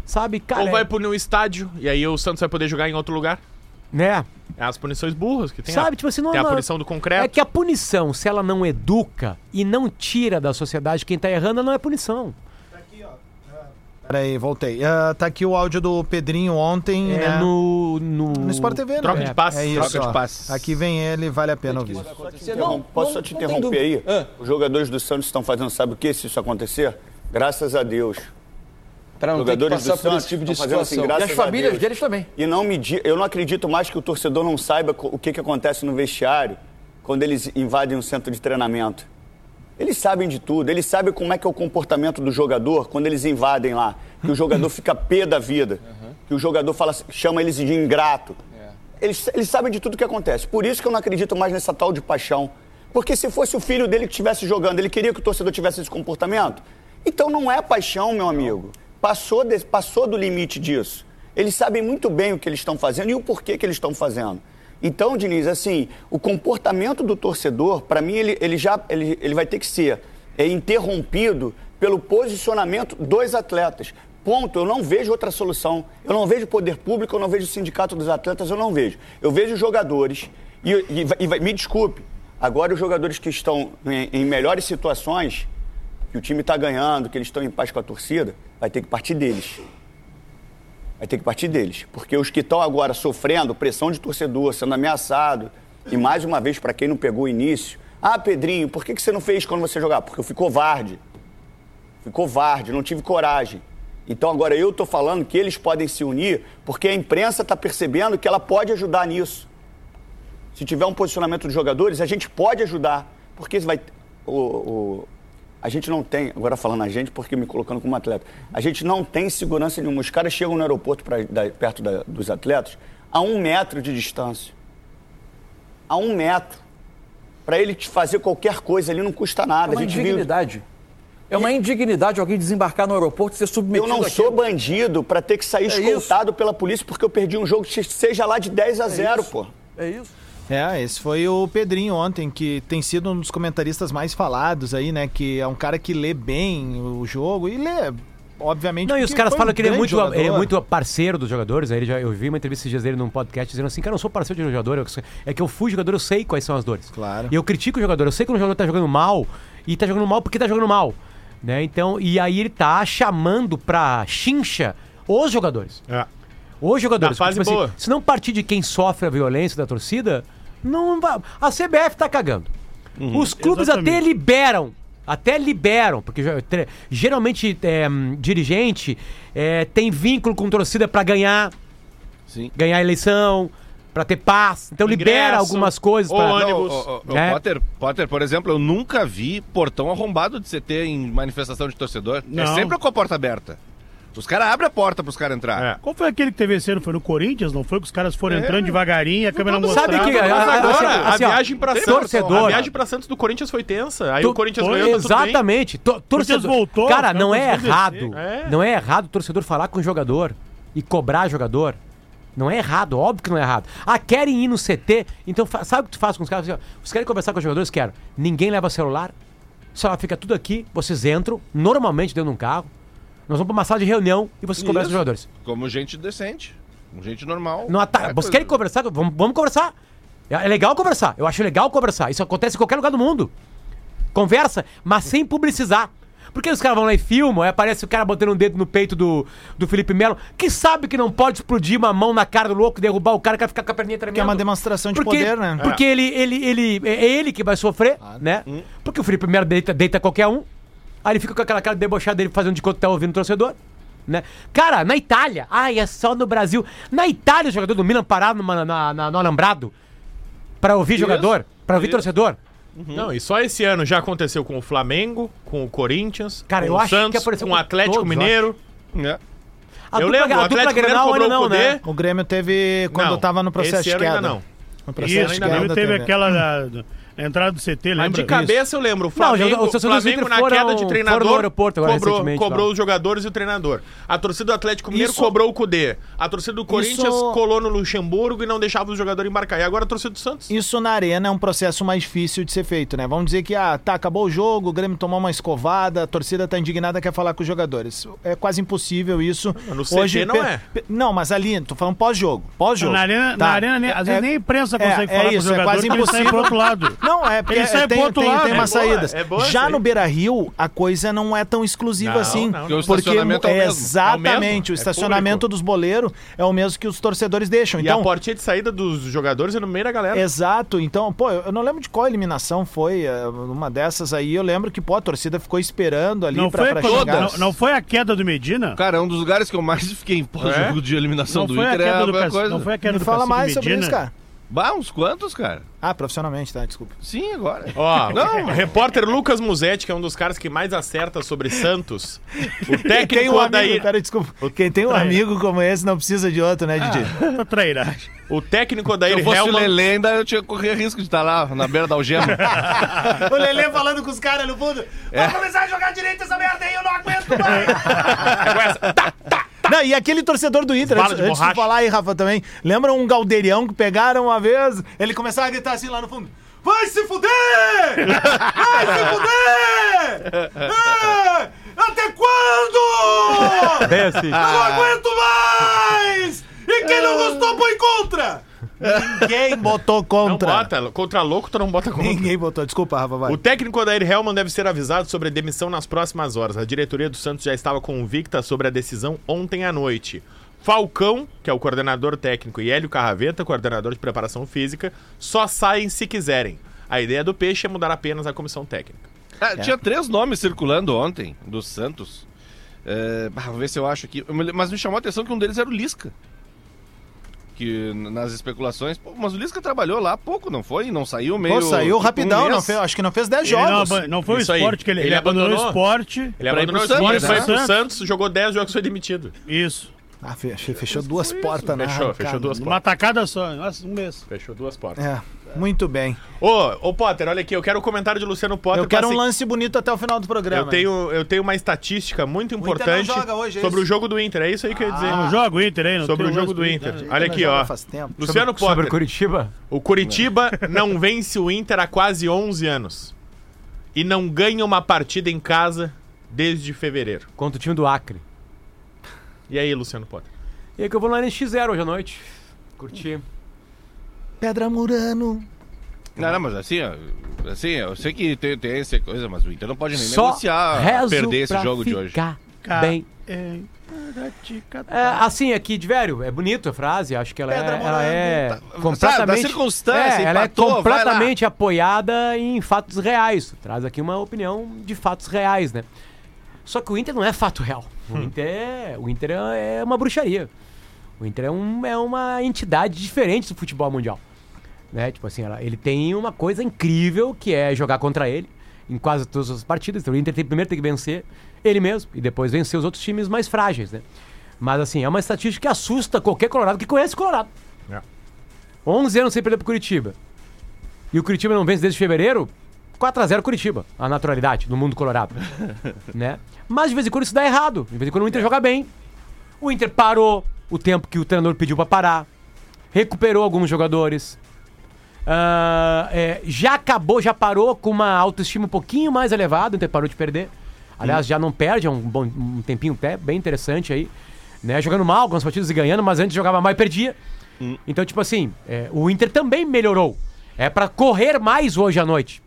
Sabe, cara. Ou vai é- punir um estádio e aí o Santos vai poder jogar em outro lugar. Né? É as punições burras que tem. Sabe, a, tipo assim, não tem a não- punição do concreto. É que a punição, se ela não educa e não tira da sociedade quem tá errando, ela não é punição. Peraí, voltei. Ah, tá aqui o áudio do Pedrinho ontem, É né? no, no. No Sport TV, né? Troca É, de passes. É isso, Troca de ó. passes. Aqui vem ele, vale a pena ouvir. Interrom- Posso só te interromper aí? Os jogadores do Santos estão fazendo, sabe o que se isso acontecer? Graças a Deus. Para não ter que jogadores passar do por Santos esse tipo de assim, situação. e graças as a famílias deles também. E não me di- eu não acredito mais que o torcedor não saiba o que, que acontece no vestiário quando eles invadem um centro de treinamento. Eles sabem de tudo, eles sabem como é que é o comportamento do jogador quando eles invadem lá. Que o jogador fica pé da vida. Que o jogador fala, assim- chama eles de ingrato. Eles, eles sabem de tudo que acontece. Por isso que eu não acredito mais nessa tal de paixão. Porque se fosse o filho dele que estivesse jogando, ele queria que o torcedor tivesse esse comportamento? Então não é paixão, meu amigo. Passou, desse- passou do limite disso. Eles sabem muito bem o que eles estão fazendo e o porquê que eles estão fazendo. Então, Diniz, assim, o comportamento do torcedor, para mim, ele, ele já ele, ele vai ter que ser é, interrompido pelo posicionamento dos atletas. Ponto. Eu não vejo outra solução. Eu não vejo poder público, eu não vejo sindicato dos atletas, eu não vejo. Eu vejo jogadores, e, e- e me desculpe, agora os jogadores que estão em, em melhores situações, que o time está ganhando, que eles estão em paz com a torcida, vai ter que partir deles. Vai ter que partir deles. Porque os que estão agora sofrendo pressão de torcedor, sendo ameaçado, e mais uma vez, para quem não pegou o início, ah, Pedrinho, por que, que você não fez quando você jogava? Porque eu fui covarde. Fui covarde, não tive coragem. Então agora eu estou falando que eles podem se unir porque a imprensa está percebendo que ela pode ajudar nisso. Se tiver um posicionamento dos jogadores, a gente pode ajudar. Porque vai. O, o- a gente não tem, agora falando a gente, porque me colocando como atleta, a gente não tem segurança nenhuma. Os caras chegam no aeroporto pra, da- perto da- dos atletas a um metro de distância. A um metro. Para ele te fazer qualquer coisa ali não custa nada. É uma a gente vive- indignidade. É uma indignidade alguém desembarcar no aeroporto e ser submetido Eu não sou bandido para ter que sair É escoltado pela polícia porque eu perdi um jogo, seja lá de 10 a 0, pô. É isso. É, esse foi o Pedrinho ontem, que tem sido um dos comentaristas mais falados aí, né? Que é um cara que lê bem o jogo e lê, obviamente. Não, e os caras falam um que ele é, muito, ele é muito parceiro dos jogadores. Aí ele já, eu vi uma entrevista esses dias dele num podcast dizendo assim: Cara, eu não sou parceiro de jogador. eu- É que eu fui jogador, eu sei quais são as dores. Claro. E eu critico o jogador. Eu sei que o jogador tá jogando mal e tá jogando mal porque tá jogando mal. Né? Então, e aí ele tá chamando pra chincha os jogadores. É. Os jogadores. Na fase Porque, boa. se não partir de quem sofre a violência da torcida, não vai. A CBF tá cagando. Os clubes Exatamente. até liberam. Até liberam, porque geralmente é, dirigente é, tem vínculo com torcida pra ganhar, Sim. ganhar a eleição, pra ter paz. Então libera Ingresso, algumas coisas pra. ônibus. Não, o, o- o É. Potter, Potter, por exemplo, eu nunca vi portão arrombado de CT em manifestação de torcedor. É Não. sempre com a porta aberta. Os caras abrem a porta pros caras entrar. É. Qual foi aquele que teve esse ano? Foi no Corinthians, não foi? Que os caras foram É. entrando devagarinho, a câmera mostrava. sabe que- Mas a- a- agora, assim, a assim, ó, viagem pra Santos, torcedor- a viagem pra Santos do Corinthians foi tensa. Aí Tu- o Corinthians foi, ganhou, tá tudo bem. Exatamente. To- torcedor, voltou, cara, cara, não é errado. É. Não é errado o torcedor falar com o jogador e cobrar jogador. Não é errado, óbvio que não é errado. Ah, querem ir no CT, então sabe o que tu faz com os caras? Assim, Vocês querem conversar com os jogadores? Quero. Ninguém leva celular, só fica tudo aqui, vocês entram, normalmente dentro de um carro, nós vamos pra uma sala de reunião e vocês conversam com os jogadores. Como gente decente. Como gente normal. Não ata- É Vocês coisa- querem conversar? Vamos, vamos conversar. É é legal conversar. Eu acho legal conversar. Isso acontece em qualquer lugar do mundo. Conversa, mas sem publicizar. Porque os caras vão lá e filmam, aí aparece o cara botando um dedo no peito do, do Felipe Melo, que sabe que não pode explodir uma mão na cara do louco, derrubar o cara, que vai ficar com a perninha tremendo. Que é uma demonstração de Porque- poder, né? Porque ele, ele, ele, é ele que vai sofrer, né? Porque o Felipe Melo deita, deita qualquer um, aí ele fica com aquela cara debochada dele fazendo de conta que tá ouvindo o torcedor. Né? Cara, na Itália, ai, é só no Brasil. Na Itália, o jogador do Milan parado numa- na, na- no alambrado pra ouvir jogador, pra ouvir Isso. torcedor. Não, e só esse ano já aconteceu com o Flamengo, com o Corinthians, Cara, com eu o acho que Santos, apareceu com o com Atlético todos, Mineiro. É. A Eu dupla, lembro, o a dupla Atlético Mineiro Grenal ainda cobrou não, o né? O Grêmio teve quando Não, tava no processo esse de ano queda. ainda não. No processo Isso, de ainda teve, queda teve teve. aquela da- da- a entrada do CT, lembra? Mas de cabeça eu lembro, o Flamengo, os torcedores do Flamengo na foram- queda de treinador agora cobrou, cobrou os jogadores e o treinador. A torcida do Atlético Mineiro Isso- cobrou o Cudê. A torcida do Corinthians Isso- colou no Luxemburgo e não deixava os jogadores embarcar. E agora a torcida do Santos. Isso na arena é um processo mais difícil de ser feito, né? Vamos dizer que, ah, tá, acabou o jogo, o Grêmio tomou uma escovada, a torcida tá indignada, quer falar com os jogadores. É quase impossível isso. No CT não pe- é. Não, mas ali, tô falando pós-jogo. Pós-jogo. Na arena, Tá. na arena nem- às vezes É- nem a imprensa é- consegue é falar isso, com o é jogador, quase impossível. pro outro lado. Não, é porque pro tem, outro tem, lado. tem É umas boa, saídas. é boa Já no. Beira Rio, a coisa não é tão exclusiva Não, assim. não, não. Porque o Porque estacionamento é o mesmo. exatamente, É o mesmo, o é estacionamento dos boleiros é o mesmo que os torcedores deixam. E Então, a portinha de saída dos jogadores é no meio da galera. Exato, então, pô, eu não lembro de qual eliminação foi, é, uma dessas aí, eu lembro que, pô, a torcida ficou esperando ali Não pra, foi, pra chegar. não, não foi a queda do Medina? Cara, é um dos lugares que eu mais fiquei em pós-jogo É? de eliminação Não do foi a Inter. É. Não foi a queda Me do fala Cacique mais sobre Medina? isso, cara. Bah, uns quantos, cara? Ah, profissionalmente, tá, desculpa. Sim, agora. Ó, Não. o repórter Lucas Musetti, que é um dos caras que mais acerta sobre Santos. O Quem tem técnico um Odair, amigo, pera, desculpa. Quem tem um amigo como esse não precisa de outro, né, Didi? Tá trairagem. o técnico Se Odair eu fosse o Hellman. Lelê, ainda eu tinha correr risco de estar lá, na beira da algema. o Lelê falando com os caras no fundo. É. Vou começar a jogar direito essa merda aí, eu não aguento mais. Não, e aquele torcedor do Inter, Bala antes, de antes de falar aí, Rafa, também. Lembra um galdeirão que pegaram uma vez? Ele começava a gritar assim lá no fundo. Vai se fuder! Vai se fuder! É! Até quando? Bem assim. Não aguento mais! E quem não gostou, põe contra! Ninguém botou Não contra. bota, contra louco tu não bota contra. Ninguém botou. Desculpa, Rafa, vai. O técnico Odair Hellman deve ser avisado sobre a demissão nas próximas horas. A diretoria do Santos já estava convicta sobre a decisão ontem à noite. Falcão, que é o coordenador técnico, e Hélio Carraveta, coordenador de preparação física, só saem se quiserem. A ideia do Peixe é mudar apenas a comissão técnica. Ah, Tinha três nomes circulando ontem, do Santos. É, vou ver se eu acho aqui. Mas me chamou a atenção que um deles era o Lisca. Que nas especulações. Pô, mas o Lisca trabalhou lá há pouco, não foi? Não saiu meio. Pô, saiu tipo, um rapidão, não fez, acho que não fez 10 Ele não, jogos. aban- não foi Isso o aí. esporte que ele, Ele ele abandonou, abandonou. o esporte. Ele abandonou o esporte, Santos, foi pro Santos, jogou 10 jogos e foi demitido. Isso. Ah, fe- fe- fechou duas portas, né? Fechou, fechou duas Numa tacada só. Nossa, um mês. Fechou duas portas. É, muito bem. Ô, ô Potter, olha aqui, eu quero o comentário de Luciano Potter. Eu quero um se- lance bonito até o final do programa. Eu tenho, eu tenho uma estatística muito Inter não importante joga hoje, é sobre isso? o jogo do Inter. É isso aí que eu ia dizer. Não joga o Inter aí, não sobre o jogo do Inter. né? Olha Não aqui, ó. faz tempo. Luciano Sobre Potter. o Curitiba? O Curitiba não vence o Inter há quase 11 anos. E não ganha uma partida em casa desde fevereiro. Contra o time do Acre. E aí, Luciano Potter? E aí que eu vou lá no NX0 hoje à noite. Curtir. Pedra Murano. Não, não, mas assim, ó, assim, eu sei que tem, tem essa coisa, mas o Inter não pode nem Só negociar perder esse jogo de hoje. bem. É, É, assim, aqui, de velho, é bonito a frase, acho que ela Pedra é, ela é tá- completamente... da circunstância, é, ela é empatou, completamente apoiada em fatos reais. Traz aqui uma opinião de fatos reais, né? Só que o Inter não é fato real. O Inter é, o Inter é uma bruxaria. O Inter é, um- é uma entidade diferente do futebol mundial. Né? Tipo assim, ela- ele tem uma coisa incrível que é jogar contra ele em quase todas as partidas. Então o Inter tem, primeiro tem que vencer ele mesmo e depois vencer os outros times mais frágeis, né? Mas assim, é uma estatística que assusta qualquer Colorado que conhece o Colorado. É. 11 anos sem perder pro Curitiba. E o Curitiba não vence desde fevereiro? 4x0 Curitiba, a naturalidade no mundo colorado. né? Mas de vez em quando isso dá errado. De vez em quando o Inter joga bem. O Inter parou o tempo que o treinador pediu pra parar. Recuperou alguns jogadores. Ah, é, já acabou, já parou com uma autoestima um pouquinho mais elevada, o Inter parou de perder. Aliás, já não perde há um, bom, um tempinho até bem interessante aí. Né? Jogando mal algumas partidas e ganhando, mas antes jogava mal e perdia. Então, tipo assim, é, o Inter também melhorou. É pra correr mais hoje à noite.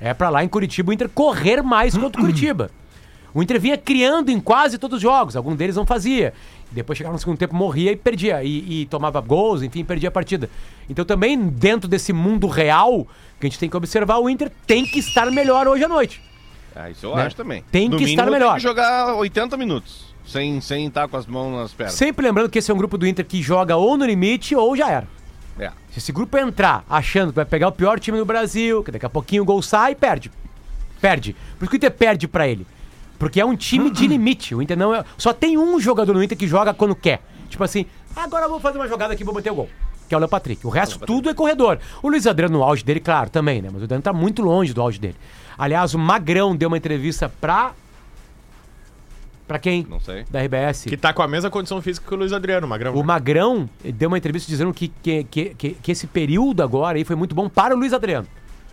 É pra lá em Curitiba o Inter correr mais contra o Curitiba. O Inter vinha criando em quase todos os jogos, algum deles não fazia. Depois chegava no segundo tempo, morria e perdia. E, e tomava gols, enfim, perdia a partida. Então também, dentro desse mundo real, que a gente tem que observar, o Inter tem que estar melhor hoje à noite. Ah, isso eu Né? acho também. Tem No que estar melhor. Tem que jogar 80 minutos. Sem, sem estar com as mãos nas pernas. Sempre lembrando que esse é um grupo do Inter que joga ou no limite ou já era. É. Se esse grupo entrar achando que vai pegar o pior time do Brasil, que daqui a pouquinho o gol sai, perde. Perde. Por isso que o Inter perde pra ele. Porque é um time de limite. O Inter não é. Só tem um jogador no Inter que joga quando quer. Tipo assim, agora eu vou fazer uma jogada aqui e vou meter o gol. Que é o Léo Patrick. O resto tudo é corredor. O Luiz Adriano no auge dele, claro, também, né? Mas o Adriano tá muito longe do auge dele. Aliás, o Magrão deu uma entrevista pra. Pra quem? Não sei. Da RBS. Que tá com a mesma condição física que o Luiz Adriano, Magrão. O Magrão deu uma entrevista dizendo que, que, que, que, que esse período agora aí foi muito bom para o Luiz Adriano.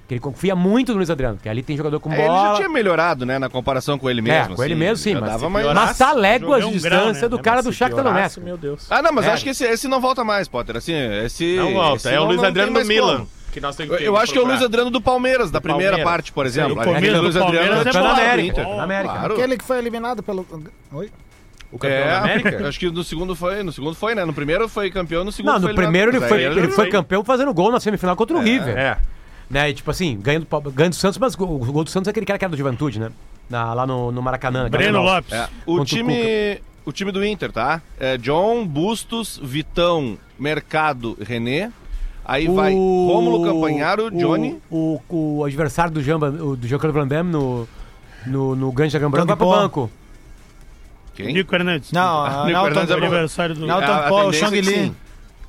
Que ele confia muito no Luiz Adriano, que ali tem jogador com É, ele bola. já tinha melhorado, né, na comparação com ele É, mesmo. com ele assim, mesmo sim, mas, dava se mais- mas tá léguas de um grau, distância né? do É, cara mas do Shakhtar Donetsk. Meu Deus. Ah, não, mas É. acho que esse, esse não volta mais, Potter. Assim, esse. Não volta. esse É o não- Luiz não Adriano do Milan. como. Que nós temos Eu, que eu acho que é o Luiz. Adriano do Palmeiras, da primeira Palmeiras. parte, por exemplo. o Aquele começo Luiz do Adriano Palmeiras é bom. América. Na América. Claro. Aquele que foi eliminado pelo. Oi? O campeão da É, América? acho que no segundo foi, no segundo foi, né? No primeiro foi campeão, no segundo Não, foi no primeiro ele foi, Mas ele foi campeão fazendo gol na semifinal contra o River. É. Né? E tipo assim, ganhando, ganhando do Santos, mas o, o gol do Santos é aquele cara que era do Juventude, né? Na- lá no, no Maracanã. Breno. Lopes. É, o o time, o time do Inter, tá? É John, Bustos, Vitão, Mercado, René. Aí vai Rômulo Campanharo, Johnny. O, o, o adversário do Jean, o- do Jean-Claude Van Damme no, no, no Grande Dragão Branco vai pro banco. Quem? Nico Hernandes. Não, Nico não, Fernandes é do. A Tang Po, o tendência é Li.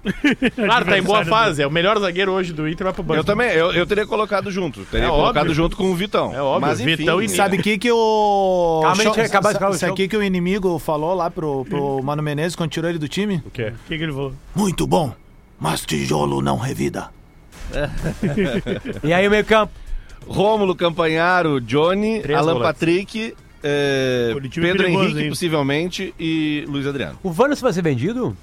Claro, tá em boa fase. É o melhor zagueiro hoje do Inter, vai pro banco. Eu também, eu, eu teria colocado junto. Teria É colocado óbvio. junto com o Vitão. É óbvio, Mas enfim, Vitão e Nico. Sabe o que que o... Calma, Cho- acabar o Sabe show. aqui que o inimigo falou lá pro, pro Mano Menezes quando tirou ele do time? O quê? O que, que ele falou? Muito bom, mas tijolo não revida. E aí o meio campo. Rômulo Campanharo, Johnny, Três Alan volantes. Patrick, Curitiba Pedro perigoso, Henrique, hein? possivelmente, e Luiz Adriano. O Vanas vai ser vendido?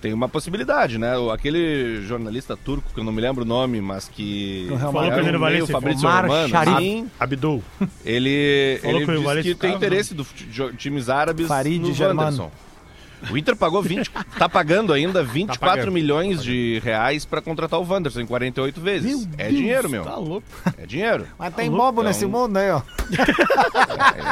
Tem uma possibilidade, né? O- Aquele jornalista turco, que eu não me lembro o nome, mas que. Falou um vai meio ser Fabrício Romano, Sharif. assim, Abdul. ele, Falou ele que o disse que tem interesse dos times árabes Farid no Germano. Wanderson. O Inter pagou 20, tá pagando ainda 24 pagando. milhões de reais pra contratar o Wanderson em 48 vezes. é dinheiro, meu. Tá louco. É dinheiro. Mas tem louco, bobo então. nesse mundo aí, ó.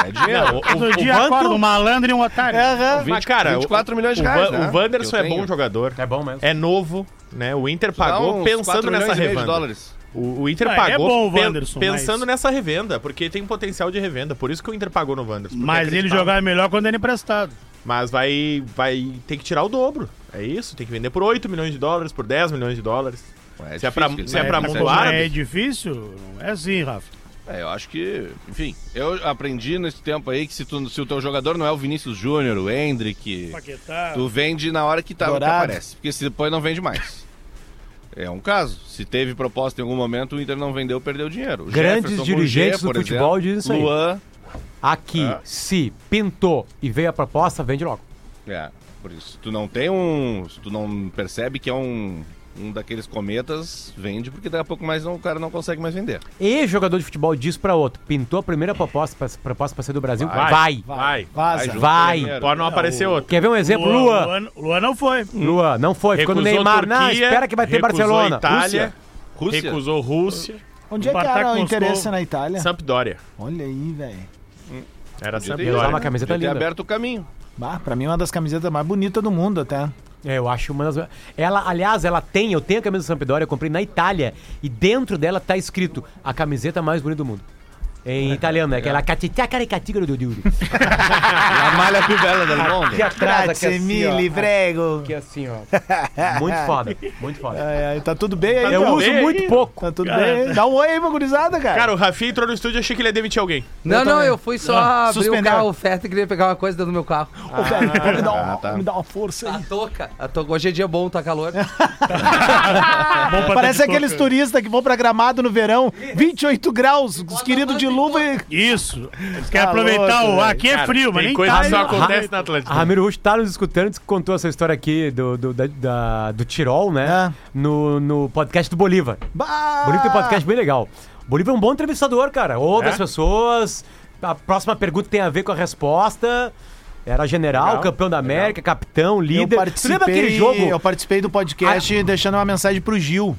É, é dinheiro. Todo dia Vander- acorda um malandro e um otário. Aham. Mas, cara, 24 milhões de o, reais, Va- né? o Wanderson é bom jogador. É bom mesmo. É novo, né? O Inter pagou uns pensando 4 nessa revenda. dólares. O, o Inter Ah, é pagou bom o pe- Wanderson, pensando mas- nessa revenda, porque tem potencial de revenda. Por isso que o Inter pagou no Wanderson. Mas ele jogar melhor quando ele é emprestado. Mas vai, vai ter que tirar o dobro. É isso? Tem que vender por 8 milhões de dólares, por 10 milhões de dólares. É Se é pra- difícil, se é né? pra Mas mundo árabe? É difícil? É assim, Rafa. É, eu acho que, enfim, eu aprendi nesse tempo aí que se, tu- se o teu jogador não é o Vinícius Júnior, o Hendrick, Paquetá. tu vende na hora que, tá, que aparece. Porque se depois não vende mais. É um caso. Se teve proposta em algum momento, o Inter não vendeu, perdeu dinheiro. O Grandes Jefferson dirigentes do por futebol exemplo, dizem isso aí. Luan. Aqui, É. se pintou e veio a proposta, vende logo. É, por isso. Se tu não tem um. Se tu não percebe que é um um daqueles cometas vende, porque daqui a pouco mais não, o cara não consegue mais vender. E jogador de futebol diz pra outro: pintou a primeira proposta pra, proposta pra ser do Brasil? Vai. Vai. Vai. Vaza. Vai. primeiro. Pode não aparecer outro. Quer ver um exemplo? Luan, Lua. Luan, Luan não foi. Lua, não foi. Ficou no Neymar. Não, Turquia, espera que vai ter recusou Barcelona. Itália, Rússia? recusou Rússia, Onde é que era o interesse na Itália? Sampdoria. Olha aí, velho. Era Podia ter uma camiseta podia ter linda. aberto o caminho. Bah, pra mim, é uma das camisetas mais bonitas do mundo, até. É, eu acho uma das. Ela, aliás, ela tem, eu tenho a camisa do Sampdoria, eu comprei na Itália. E dentro dela tá escrito a camiseta mais bonita do mundo. Em italiano, né? Aquela catità caricatigro do Diuri. A malha più bella del mondo. Aqui atrás, aqui Grazie assim, mille, ó. prego. Aqui assim, ó. Muito foda, muito foda. É, é, tá tudo bem aí, Eu Cal? uso bem muito aí. pouco. Tá tudo bem. Dá um oi aí pra gurizada, cara. Cara, o Rafinha entrou no estúdio e achei que ele ia demitir alguém. Não, não, eu fui só abrir o suspendeu. carro, o Feta queria pegar uma coisa dentro do meu carro. Ô, velho, me, dá uma, Ah, tá. me dá uma força A aí. touca. A touca. Hoje é dia bom, tá calor. Bom pra Parece aqueles toca. turistas que vão pra gramado no verão, 28 graus, os queridos de luva e. Isso. Eles querem Tá aproveitar louco, o. Aqui é Cara, frio, mas nem coisa tá. só acontece na Atlântica. Ramiro Rush tá nos escutando, que contou essa história aqui do, do, da- da- do Tirol, né? É. No, no podcast do Bolívar. Bah! Bolívar tem um podcast bem legal. O Bolívar é um bom entrevistador, cara. Ouve É? as pessoas. A próxima pergunta tem a ver com a resposta. Era general, Legal, campeão da América, capitão, Eu líder. Tu participei, lembra aquele jogo? eu participei do podcast deixando uma mensagem pro Gil.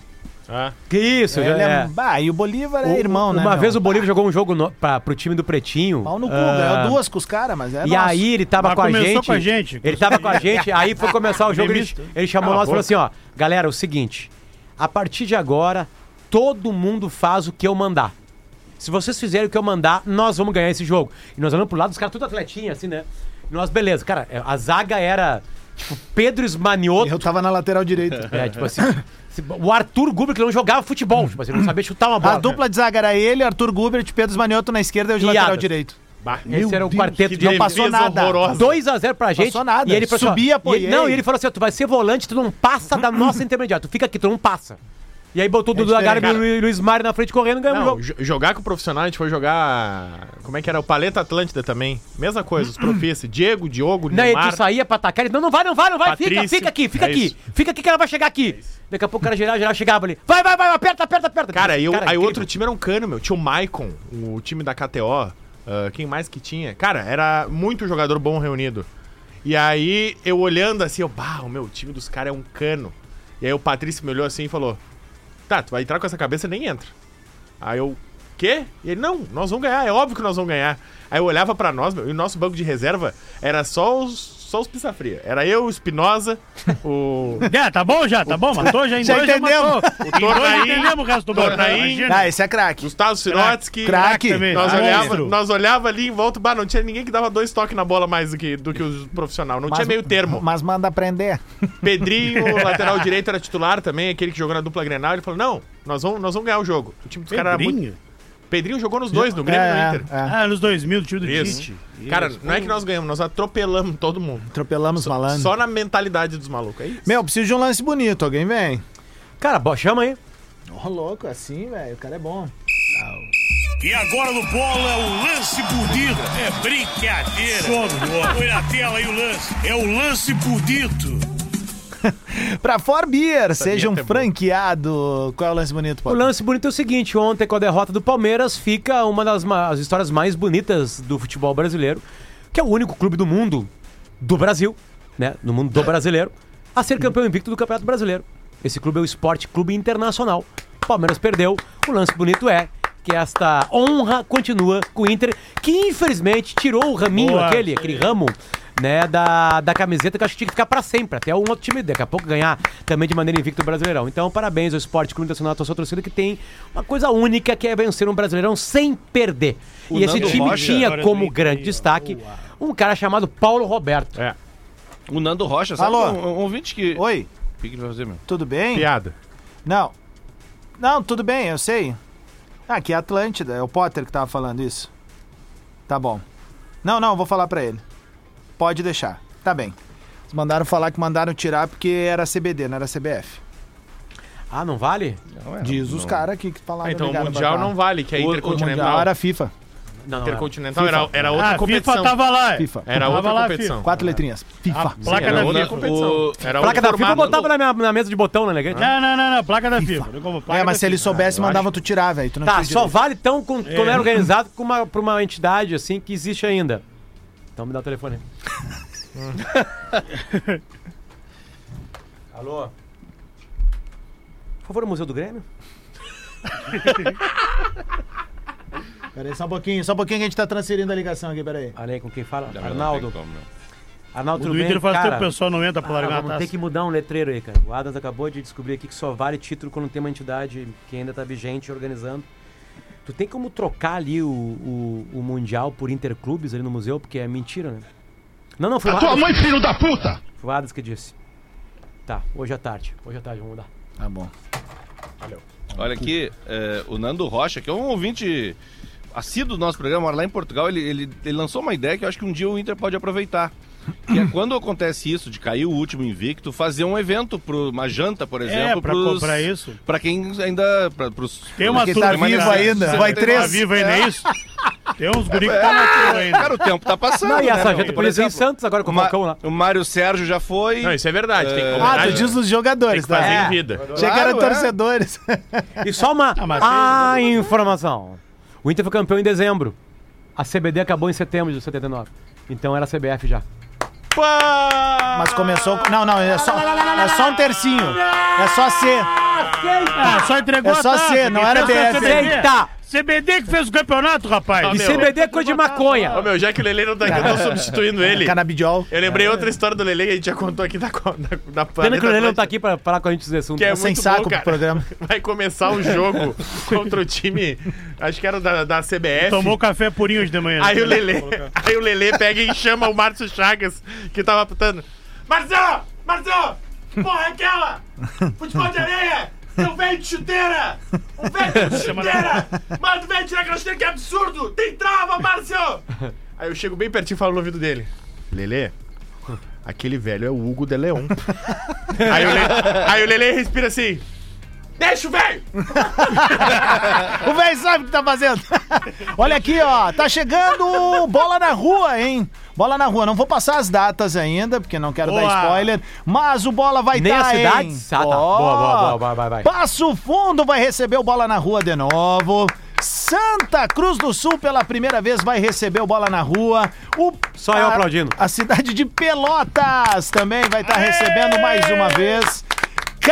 Ah, Que isso, Ele já é... é. Bah, e o Bolívar é O- irmão, né? Uma meu? vez o Bolívar jogou um jogo no, pra, pro time do Pretinho. Pau no cu, ah, ganhou duas com os caras, mas é E nosso. aí ele tava Mas com a, gente, com a gente. Ele tava com a gente, aí foi começar o jogo, ele, ele chamou Cala nós e a falou assim, ó, galera, é o seguinte, a partir de agora, todo mundo faz o que eu mandar. Se vocês fizerem o que eu mandar, nós vamos ganhar esse jogo. E nós olhamos pro lado, os caras tudo atletinha, assim, né? E nós, beleza, cara, a zaga era, tipo, Pedro Esmanioto, Eu tava na lateral direita. é, tipo assim, o Arthur Guber, que não jogava futebol, tipo assim, ele não sabia chutar uma bola. A dupla de zaga era ele, Arthur Gubert, Pedro Manioto na esquerda e eu de lateral direito. bah. Esse era o Deus, quarteto de Não passou nada. horrorosa. 2x0 pra gente. Passou nada. E ele falou assim, ó, Subi, apoiei. e ele- não, e ele falou assim: tu vai ser volante, tu não passa da nossa intermediária, tu fica aqui, tu não passa. E aí botou o Dudu Agarbi e o Luiz Mário na frente correndo e ganhamos o jogo. jo- jogar com o profissional, a gente foi jogar. Como é que era? O Paleta Atlântida também. Mesma coisa, os profissi. Diego, Diogo, Não, e Neymar. tu saía pra atacar, ele, não, não vai, não vai, não vai, fica, Patrício. fica aqui, fica É aqui, isso. fica aqui que ela vai chegar aqui. Daqui a pouco o cara geral, geral chegava ali, vai, vai, vai, aperta, aperta, aperta. Cara, e o- aí o incrível. outro time era um cano, meu. Tinha o Maicon, o time da KTO. ah, quem mais que tinha? Cara, era muito jogador bom reunido. E aí, eu olhando assim, eu, bah, o meu time dos caras é um cano. E aí o Patrício me olhou assim e falou: Tá, tu vai entrar com essa cabeça nem entra. Aí eu, quê? E ele, não, nós vamos ganhar, é óbvio que nós vamos ganhar. Aí eu olhava pra nós, meu, e o nosso banco de reserva era só os, só os pizza fria. Era eu, o Espinosa, o. Já, tá bom já, tá bom? Matou já em Já dois, entendemos. matou. Em dois Tornaim, entendemos o resto do. Tornaim. Imagina. Ah, esse é craque. Gustavo Sirotsky. Craque. também. Nós Ah, olhava, monstro. nós olhava ali em volta, bah, não tinha ninguém que dava dois toques na bola mais do que, do que os profissional. Não tinha meio termo. Mas manda aprender. Pedrinho, lateral direito, era titular também, aquele que jogou na dupla Grenal. Ele falou: não, nós vamos, nós vamos ganhar o jogo. O time dos caras era muito. Pedrinho? Pedrinho jogou nos dois, no Grêmio e no É, Inter. é. Ah, nos 2000, do time do Isso. Tite. Cara, Isso. não é que nós ganhamos, nós atropelamos todo mundo. Atropelamos malandro. Só na mentalidade dos malucos. É isso. Meu, preciso de um lance bonito. Alguém vem? Cara, bo- chama aí. Ô, louco, assim, velho. O cara é bom. E agora no bola é o lance bonito. É brincadeira. Põe na tela aí o lance. É o lance bonito. Pra For Beer, seja um vinheta é boa. franqueado. Qual é o lance bonito, O pô? lance bonito é o seguinte: ontem, com a derrota do Palmeiras, fica uma das as histórias mais bonitas do futebol brasileiro, que é o único clube do mundo, do Brasil, né? No mundo do brasileiro, a ser campeão invicto do Campeonato Brasileiro. Esse clube é o Esporte Clube Internacional. O Palmeiras perdeu. O lance bonito é que esta honra continua com o Inter, que infelizmente tirou o raminho, Boa. aquele, aquele ramo. Né, da, da camiseta que eu acho que tinha que ficar pra sempre, até um outro time daqui a pouco ganhar também de maneira invicta o Brasileirão. Então, parabéns ao Esporte Clube Internacional, a sua torcida que tem uma coisa única que é vencer um Brasileirão sem perder. O e esse Nando time Rocha- tinha como grande aí, destaque um cara chamado Paulo Roberto. É, O Nando Rocha, sabe? Alô? Um, um ouvinte que. Oi, O que, vai fazer, meu? tudo bem? piada. Não. Não, tudo bem, eu sei. Ah, aqui é Atlântida, é o Potter que tava falando isso. Tá bom. Não, não, eu vou falar pra ele. Pode deixar. Tá bem. Eles mandaram falar que mandaram tirar porque era CBD, não era CBF. Ah, não vale? Não, é, Diz os não- caras aqui que falaram. Ah, então o pra Mundial não vale, que é O- o O intercontinental. Mundial era FIFA. Não, não, Intercontinental era, era outra Ah, competição. FIFA tava lá. FIFA. Era outra lá, competição. Quatro letrinhas. FIFA. A placa Era da outra FIFA. competição. O- Era Placa da FIFA eu botava na, minha, na mesa de botão, né, elegante? Não, não, não, não. Placa da FIFA. Como placa É, mas se ele FIFA. soubesse, mandava tu tirar, velho. Tá, só direito. vale então com, quando É. é organizado com uma, por uma entidade assim que existe ainda. Então me dá o telefone aí. Alô? Por favor, o Museu do Grêmio? Pera aí, só um pouquinho, só um pouquinho que a gente tá transferindo a ligação aqui, pera aí. Olha aí com quem fala. Não Arnaldo. Arnaldo, O tudo bem? Inter faz Cara, tempo que o pessoal não entra pra ah, largar a vamos ter que mudar um letreiro aí, cara. O Adams acabou de descobrir aqui que só vale título quando tem uma entidade que ainda tá vigente organizando. Tu tem como trocar ali o, o, o Mundial por interclubes ali no museu? Porque é mentira, né? Não, não, foi o Adams. mãe, filho da puta! Foi o Adams que disse. Tá, hoje à tarde. Hoje à tarde, vamos mudar. Tá bom. Olha aqui, é, o Nando Rocha, que é um ouvinte assíduo do nosso programa, mora lá em Portugal, ele, ele, ele lançou uma ideia que eu acho que um dia o Inter pode aproveitar. Que é quando acontece isso, de cair o último invicto, fazer um evento, pro, uma janta, por exemplo. É, pra pros- comprar isso. Pra quem ainda. Pra, pros, Tem uma Porque turma tá vivo ainda. Vai Tá três. vivo ainda, é isso? Tem uns guri que É, tá ainda. Cara, o tempo tá passando. Não, e né, essa meu? janta Por ser em exemplo, Santos agora com o Falcão lá. O Mário Sérgio já foi. Não, isso é verdade. Tem que Ah, tu diz os jogadores, tá? em vida. Achei que era Claro, é. torcedores. E só uma Ah, informação. O Inter foi campeão em dezembro. A CBD acabou em setembro de 79. Então era a CBF já. Mas começou. Não, não, é só, é só um tercinho. É só C. Ah, só entregou É só. C, não era BF. CBD. Eita! CBD que fez o campeonato, rapaz. E meu. CBD é coisa de maconha. Ô, meu, já que o Lele não tá aqui, eu tô substituindo ele. Canabidiol. Eu lembrei outra história do Lele que a gente já contou aqui da, da, da Pena que o Lelê não tá aqui pra falar com a gente desse assunto. Que é Tá sem muito saco bom, pro programa. Vai começar o jogo contra o time, acho que era da, da CBF. Tomou café purinho hoje de manhã. Aí o Lelê, aí o Lelê pega e chama o Márcio Chagas, que tava apitando. Márcio! Márcio! Que porra é aquela? Futebol de areia! Tem um velho de chuteira! Um velho de chuteira! Mano, velho tirar aquela chuteira que é absurdo! Tem trava, Márcio! Aí eu chego bem pertinho e falo no ouvido dele. Lelê, aquele velho é o Hugo de Leon. aí, o Lelê, aí o Lelê respira assim. Deixa o velho! O velho sabe o que tá fazendo. Olha aqui, ó. Tá chegando bola na rua, hein? Bola na rua. Não vou passar as datas ainda, porque não quero dar Boa. spoiler. Mas o bola vai estar as em... cidades? Ah, tá. Boa, boa, boa, vai, vai, vai. Passo Fundo vai receber o bola na rua de novo. Santa Cruz do Sul pela primeira vez vai receber o bola na rua. O Só eu a- aplaudindo. A cidade de Pelotas também vai estar recebendo mais uma vez.